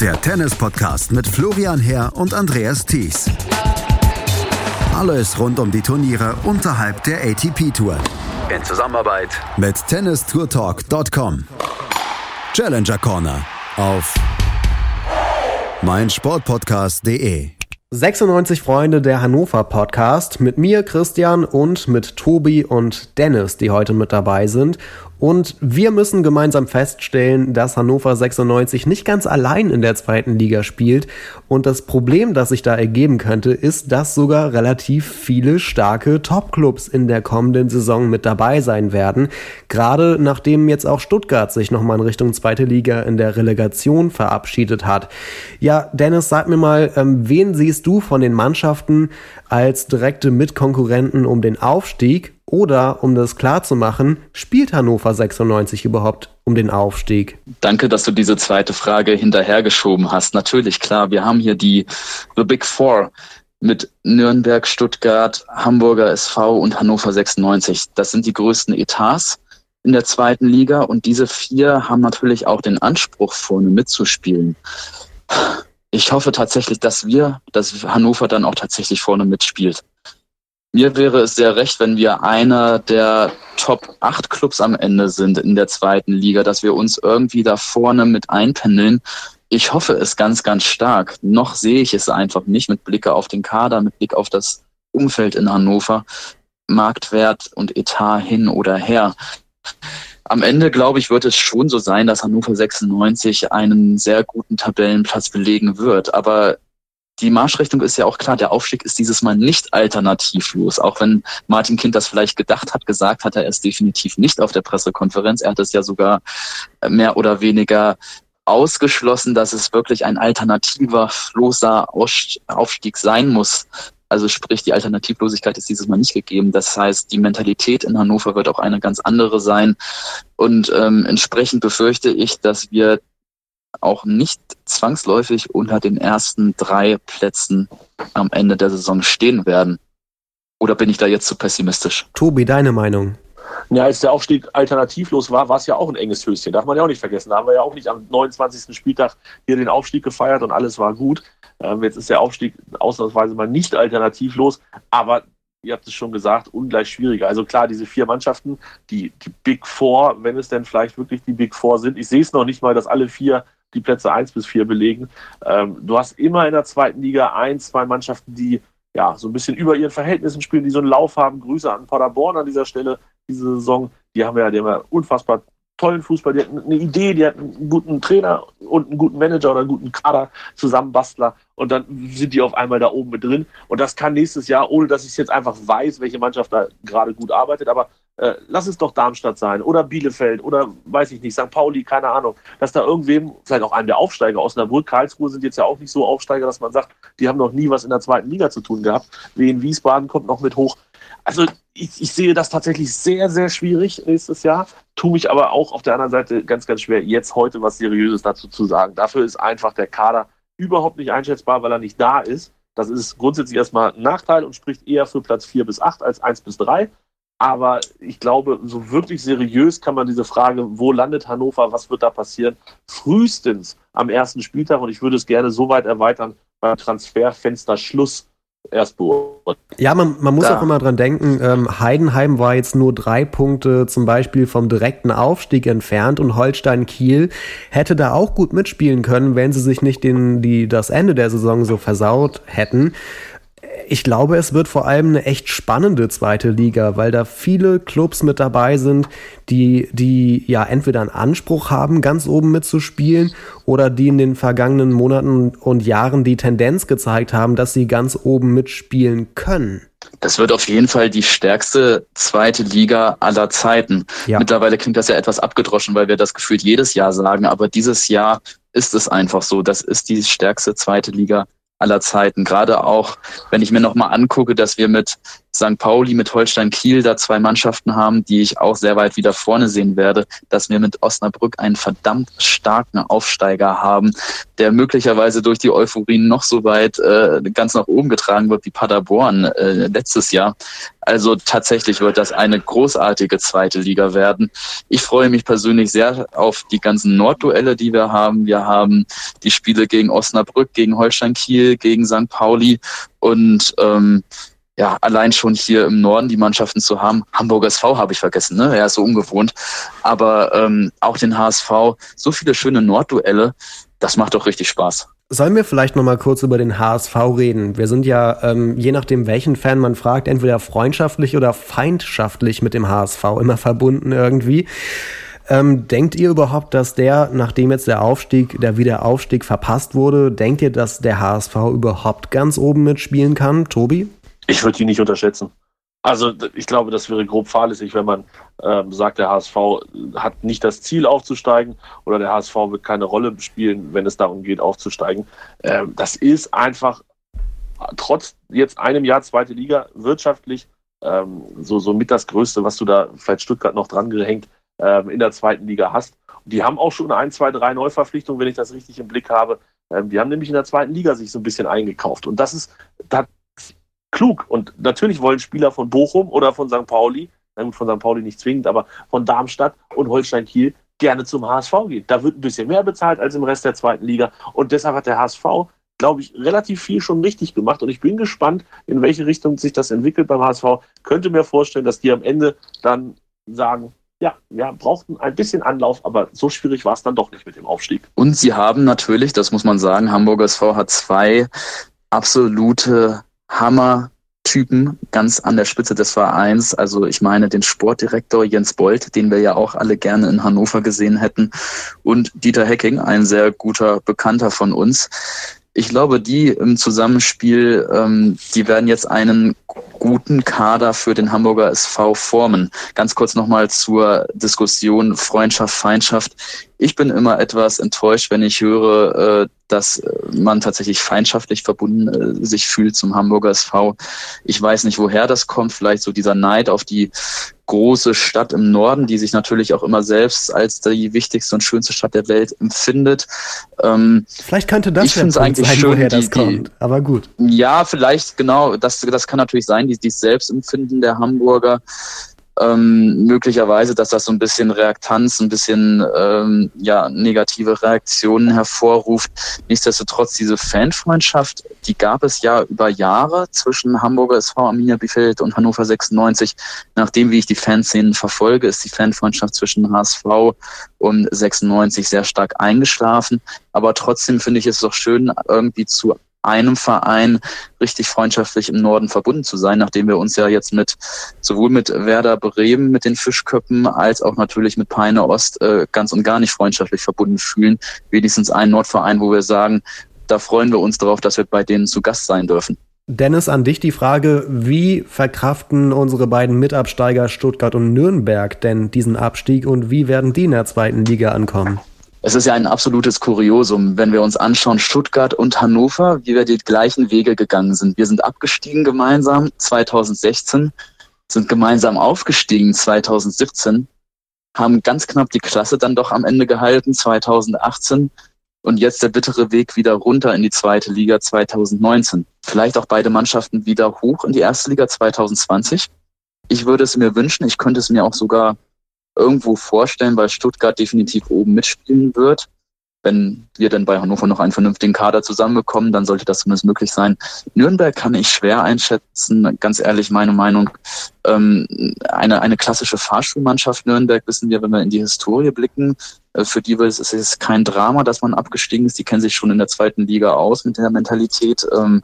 Der Tennis-Podcast mit Florian Herr und Andreas Thies. Alles rund um die Turniere unterhalb der ATP-Tour. In Zusammenarbeit mit tennistourtalk.com. Challenger Corner auf meinsportpodcast.de. 96 Freunde der Hannover Podcast mit mir, Christian, und mit Tobi und Dennis, die heute mit dabei sind. Und wir müssen gemeinsam feststellen, dass Hannover 96 nicht ganz allein in der zweiten Liga spielt. Und das Problem, das sich da ergeben könnte, ist, dass sogar relativ viele starke Topclubs in der kommenden Saison mit dabei sein werden. Gerade nachdem jetzt auch Stuttgart sich nochmal in Richtung zweite Liga in der Relegation verabschiedet hat. Ja, Dennis, sag mir mal, ähm, wen siehst du von den Mannschaften als direkte Mitkonkurrenten um den Aufstieg? Oder, um das klar zu machen, spielt Hannover 96 überhaupt um den Aufstieg? Danke, dass du diese zweite Frage hinterhergeschoben hast. Natürlich, klar, wir haben hier die The Big Four mit Nürnberg, Stuttgart, Hamburger SV und Hannover 96. Das sind die größten Etats in der zweiten Liga und diese vier haben natürlich auch den Anspruch, vorne mitzuspielen. Ich hoffe tatsächlich, dass wir, dass Hannover dann auch tatsächlich vorne mitspielt. Mir wäre es sehr recht, wenn wir einer der Top 8 Clubs am Ende sind in der zweiten Liga, dass wir uns irgendwie da vorne mit einpendeln. Ich hoffe es ganz, ganz stark. Noch sehe ich es einfach nicht mit Blicke auf den Kader, mit Blick auf das Umfeld in Hannover, Marktwert und Etat hin oder her. am Ende, glaube ich, wird es schon so sein, dass Hannover 96 einen sehr guten Tabellenplatz belegen wird. Aber die Marschrichtung ist ja auch klar, der Aufstieg ist dieses Mal nicht alternativlos. Auch wenn Martin Kind das vielleicht gedacht hat, gesagt hat er es definitiv nicht auf der Pressekonferenz. Er hat es ja sogar mehr oder weniger ausgeschlossen, dass es wirklich ein alternativer, loser Aufstieg sein muss. Also sprich, die Alternativlosigkeit ist dieses Mal nicht gegeben. Das heißt, die Mentalität in Hannover wird auch eine ganz andere sein. Und ähm, entsprechend befürchte ich, dass wir auch nicht zwangsläufig unter den ersten drei Plätzen am Ende der Saison stehen werden. Oder bin ich da jetzt zu pessimistisch? Tobi, deine Meinung? Ja, als der Aufstieg alternativlos war, war es ja auch ein enges Höschen. Darf man ja auch nicht vergessen. Da haben wir ja auch nicht am 29. Spieltag hier den Aufstieg gefeiert und alles war gut. Ähm, jetzt ist der Aufstieg ausnahmsweise mal nicht alternativlos, aber ihr habt es schon gesagt, ungleich schwieriger. Also klar, diese vier Mannschaften, die, die Big Four, wenn es denn vielleicht wirklich die Big Four sind, ich sehe es noch nicht mal, dass alle vier die Plätze 1 bis 4 belegen. Ähm, du hast immer in der zweiten Liga ein, zwei Mannschaften, die ja so ein bisschen über ihren Verhältnissen spielen, die so einen Lauf haben. Grüße an Paderborn an dieser Stelle diese Saison. Die haben ja, die haben ja unfassbar tollen Fußball, die hatten eine Idee, die hatten einen guten Trainer und einen guten Manager oder einen guten Kader, Zusammenbastler und dann sind die auf einmal da oben mit drin. Und das kann nächstes Jahr, ohne dass ich jetzt einfach weiß, welche Mannschaft da gerade gut arbeitet, aber äh, lass es doch Darmstadt sein oder Bielefeld oder weiß ich nicht, St. Pauli, keine Ahnung, dass da irgendwem, vielleicht auch einem der Aufsteiger, Osnabrück, Karlsruhe sind jetzt ja auch nicht so Aufsteiger, dass man sagt, die haben noch nie was in der zweiten Liga zu tun gehabt. Wien Wiesbaden kommt noch mit hoch. Also ich, ich, sehe das tatsächlich sehr, sehr schwierig nächstes Jahr, tue mich aber auch auf der anderen Seite ganz, ganz schwer, jetzt heute was Seriöses dazu zu sagen. Dafür ist einfach der Kader überhaupt nicht einschätzbar, weil er nicht da ist. Das ist grundsätzlich erstmal ein Nachteil und spricht eher für Platz 4 bis 8 als 1 bis 3. Aber ich glaube, so wirklich seriös kann man diese Frage, wo landet Hannover, was wird da passieren, frühestens am ersten Spieltag und ich würde es gerne so weit erweitern beim Transferfenster Schluss erst beurteilen. Ja, man, man muss da. auch immer dran denken, ähm, Heidenheim war jetzt nur drei Punkte zum Beispiel vom direkten Aufstieg entfernt und Holstein Kiel hätte da auch gut mitspielen können, wenn sie sich nicht den, die, das Ende der Saison so versaut hätten ich glaube, es wird vor allem eine echt spannende zweite Liga, weil da viele Clubs mit dabei sind, die, die ja entweder einen Anspruch haben, ganz oben mitzuspielen oder die in den vergangenen Monaten und Jahren die Tendenz gezeigt haben, dass sie ganz oben mitspielen können. Das wird auf jeden Fall die stärkste zweite Liga aller Zeiten. Ja. Mittlerweile klingt das ja etwas abgedroschen, weil wir das gefühlt jedes Jahr sagen, aber dieses Jahr ist es einfach so. Das ist die stärkste zweite Liga aller Zeiten. Gerade auch, wenn ich mir nochmal angucke, dass wir mit St. Pauli, mit Holstein Kiel da zwei Mannschaften haben, die ich auch sehr weit wieder vorne sehen werde, dass wir mit Osnabrück einen verdammt starken Aufsteiger haben, der möglicherweise durch die Euphorie noch so weit äh, ganz nach oben getragen wird wie Paderborn äh, letztes Jahr. Also tatsächlich wird das eine großartige zweite Liga werden. Ich freue mich persönlich sehr auf die ganzen Nordduelle, die wir haben. Wir haben die Spiele gegen Osnabrück, gegen Holstein Kiel, gegen St. Pauli und ähm, ja, allein schon hier im Norden die Mannschaften zu haben. Hamburger SV habe ich vergessen, ne? Ist so ungewohnt. Aber ähm, auch den HSV, so viele schöne Nordduelle, das macht doch richtig Spaß. Sollen wir vielleicht noch mal kurz über den HSV reden? Wir sind ja, ähm, je nachdem welchen Fan man fragt, entweder freundschaftlich oder feindschaftlich mit dem HSV immer verbunden irgendwie. Ähm, denkt ihr überhaupt, dass der, nachdem jetzt der Aufstieg, der Wiederaufstieg verpasst wurde, denkt ihr, dass der HSV überhaupt ganz oben mitspielen kann? Tobi? Ich würde ihn nicht unterschätzen. Also ich glaube, das wäre grob fahrlässig, wenn man ähm, sagt, der HSV hat nicht das Ziel aufzusteigen oder der HSV wird keine Rolle spielen, wenn es darum geht, aufzusteigen. Ähm, das ist einfach trotz jetzt einem Jahr zweite Liga wirtschaftlich ähm, so, so mit das Größte, was du da vielleicht Stuttgart noch dran gehängt ähm, in der zweiten Liga hast. die haben auch schon ein, zwei, drei Neuverpflichtungen, wenn ich das richtig im Blick habe. Ähm, die haben nämlich in der zweiten Liga sich so ein bisschen eingekauft. Und das ist, da klug. Und natürlich wollen Spieler von Bochum oder von St. Pauli, von St. Pauli nicht zwingend, aber von Darmstadt und Holstein Kiel gerne zum HSV gehen. Da wird ein bisschen mehr bezahlt als im Rest der zweiten Liga. Und deshalb hat der HSV, glaube ich, relativ viel schon richtig gemacht. Und ich bin gespannt, in welche Richtung sich das entwickelt beim HSV. Könnte mir vorstellen, dass die am Ende dann sagen, ja, wir brauchten ein bisschen Anlauf, aber so schwierig war es dann doch nicht mit dem Aufstieg. Und sie haben natürlich, das muss man sagen, Hamburger SV hat zwei absolute Hammer Typen ganz an der Spitze des Vereins. Also ich meine den Sportdirektor Jens Bolt, den wir ja auch alle gerne in Hannover gesehen hätten, und Dieter Hecking, ein sehr guter Bekannter von uns. Ich glaube, die im Zusammenspiel, ähm, die werden jetzt einen guten Kader für den Hamburger SV formen. Ganz kurz nochmal zur Diskussion Freundschaft, Feindschaft. Ich bin immer etwas enttäuscht, wenn ich höre, äh, dass man tatsächlich feindschaftlich verbunden äh, sich fühlt zum Hamburger SV. Ich weiß nicht, woher das kommt. Vielleicht so dieser Neid auf die große Stadt im Norden, die sich natürlich auch immer selbst als die wichtigste und schönste Stadt der Welt empfindet. Ähm, vielleicht könnte das ich der Punkt eigentlich sein, schön, woher das die, kommt. Aber gut. Ja, vielleicht genau. Das, das kann natürlich sein, die, die Selbstempfinden der Hamburger ähm, möglicherweise, dass das so ein bisschen Reaktanz, ein bisschen ähm, ja, negative Reaktionen hervorruft. Nichtsdestotrotz, diese Fanfreundschaft, die gab es ja über Jahre zwischen Hamburger SV Arminia Bielefeld und Hannover 96. Nachdem, wie ich die Fanszenen verfolge, ist die Fanfreundschaft zwischen HSV und 96 sehr stark eingeschlafen. Aber trotzdem finde ich es doch schön, irgendwie zu einem Verein richtig freundschaftlich im Norden verbunden zu sein, nachdem wir uns ja jetzt mit sowohl mit Werder Bremen, mit den Fischköppen, als auch natürlich mit Peine Ost äh, ganz und gar nicht freundschaftlich verbunden fühlen. Wenigstens ein Nordverein, wo wir sagen, da freuen wir uns darauf, dass wir bei denen zu Gast sein dürfen. Dennis, an dich die Frage, wie verkraften unsere beiden Mitabsteiger Stuttgart und Nürnberg denn diesen Abstieg und wie werden die in der zweiten Liga ankommen? Es ist ja ein absolutes Kuriosum, wenn wir uns anschauen, Stuttgart und Hannover, wie wir die gleichen Wege gegangen sind. Wir sind abgestiegen gemeinsam 2016, sind gemeinsam aufgestiegen 2017, haben ganz knapp die Klasse dann doch am Ende gehalten 2018 und jetzt der bittere Weg wieder runter in die zweite Liga 2019. Vielleicht auch beide Mannschaften wieder hoch in die erste Liga 2020. Ich würde es mir wünschen, ich könnte es mir auch sogar irgendwo vorstellen, weil Stuttgart definitiv oben mitspielen wird. Wenn wir dann bei Hannover noch einen vernünftigen Kader zusammenbekommen, dann sollte das zumindest möglich sein. Nürnberg kann ich schwer einschätzen, ganz ehrlich meine Meinung. Ähm, eine, eine klassische Fahrschulmannschaft Nürnberg wissen wir, wenn wir in die Historie blicken, für die ist es kein Drama, dass man abgestiegen ist. Die kennen sich schon in der zweiten Liga aus mit der Mentalität. Ähm,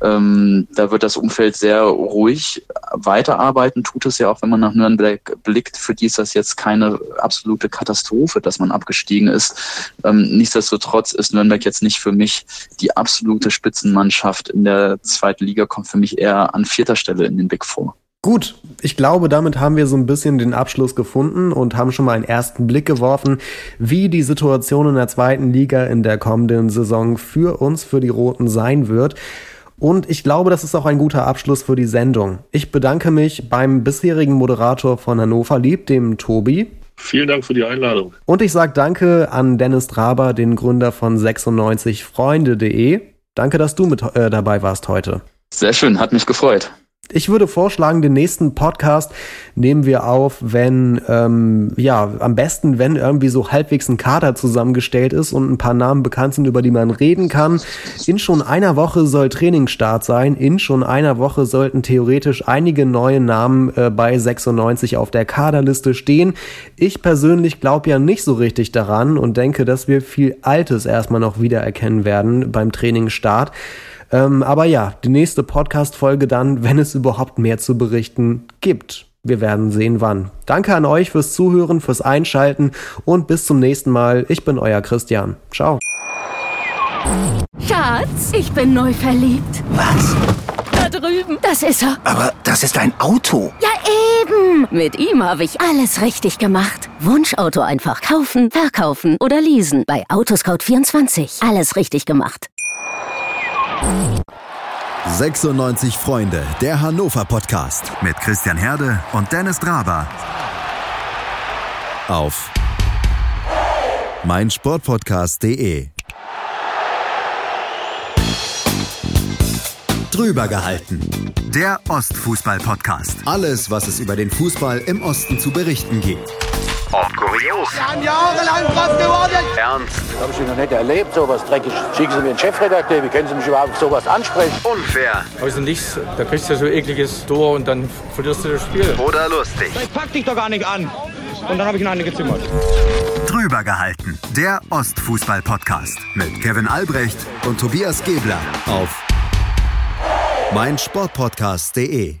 ähm, da wird das Umfeld sehr ruhig weiterarbeiten, tut es ja auch, wenn man nach Nürnberg blickt. Für die ist das jetzt keine absolute Katastrophe, dass man abgestiegen ist. Ähm, nichtsdestotrotz ist Nürnberg jetzt nicht für mich die absolute Spitzenmannschaft in der zweiten Liga, kommt für mich eher an vierter Stelle in den Big Four. Gut, ich glaube, damit haben wir so ein bisschen den Abschluss gefunden und haben schon mal einen ersten Blick geworfen, wie die Situation in der zweiten Liga in der kommenden Saison für uns, für die Roten sein wird. Und ich glaube, das ist auch ein guter Abschluss für die Sendung. Ich bedanke mich beim bisherigen Moderator von Hannover Lieb, dem Tobi. Vielen Dank für die Einladung. Und ich sage danke an Dennis Draber, den Gründer von 96freunde.de. Danke, dass du mit äh, dabei warst heute. Sehr schön, hat mich gefreut. Ich würde vorschlagen, den nächsten Podcast nehmen wir auf, wenn, ähm, ja, am besten, wenn irgendwie so halbwegs ein Kader zusammengestellt ist und ein paar Namen bekannt sind, über die man reden kann. In schon einer Woche soll Trainingsstart sein. In schon einer Woche sollten theoretisch einige neue Namen äh, bei 96 auf der Kaderliste stehen. Ich persönlich glaube ja nicht so richtig daran und denke, dass wir viel Altes erstmal noch wiedererkennen werden beim Trainingsstart. Ähm, aber ja, die nächste Podcast-Folge dann, wenn es überhaupt mehr zu berichten gibt. Wir werden sehen, wann. Danke an euch fürs Zuhören, fürs Einschalten und bis zum nächsten Mal. Ich bin euer Christian. Ciao. Schatz, ich bin neu verliebt. Was? Da drüben. Das ist er. Aber das ist ein Auto. Ja, eben. Mit ihm habe ich alles richtig gemacht. Wunschauto einfach kaufen, verkaufen oder leasen. Bei Autoscout24. Alles richtig gemacht. 96 Freunde, der Hannover Podcast mit Christian Herde und Dennis Draber. Auf meinsportpodcast.de. Drüber gehalten. Der Ostfußball-Podcast. Alles, was es über den Fußball im Osten zu berichten gibt. Und kurios. Wir haben jahrelang drauf gewartet. Ernst. Habe ich noch nicht erlebt, sowas dreckig. Schicken Sie mir einen Chefredakteur, wie können Sie mich überhaupt sowas ansprechen? Unfair. Also nichts, da kriegst du ja so ekliges Tor und dann verlierst du das Spiel. Oder lustig. Ich pack dich doch gar nicht an. Und dann habe ich ihn eine gezimmert. Drüber gehalten. Der Ostfußball-Podcast mit Kevin Albrecht und Tobias Gebler auf mein Sportpodcast.de.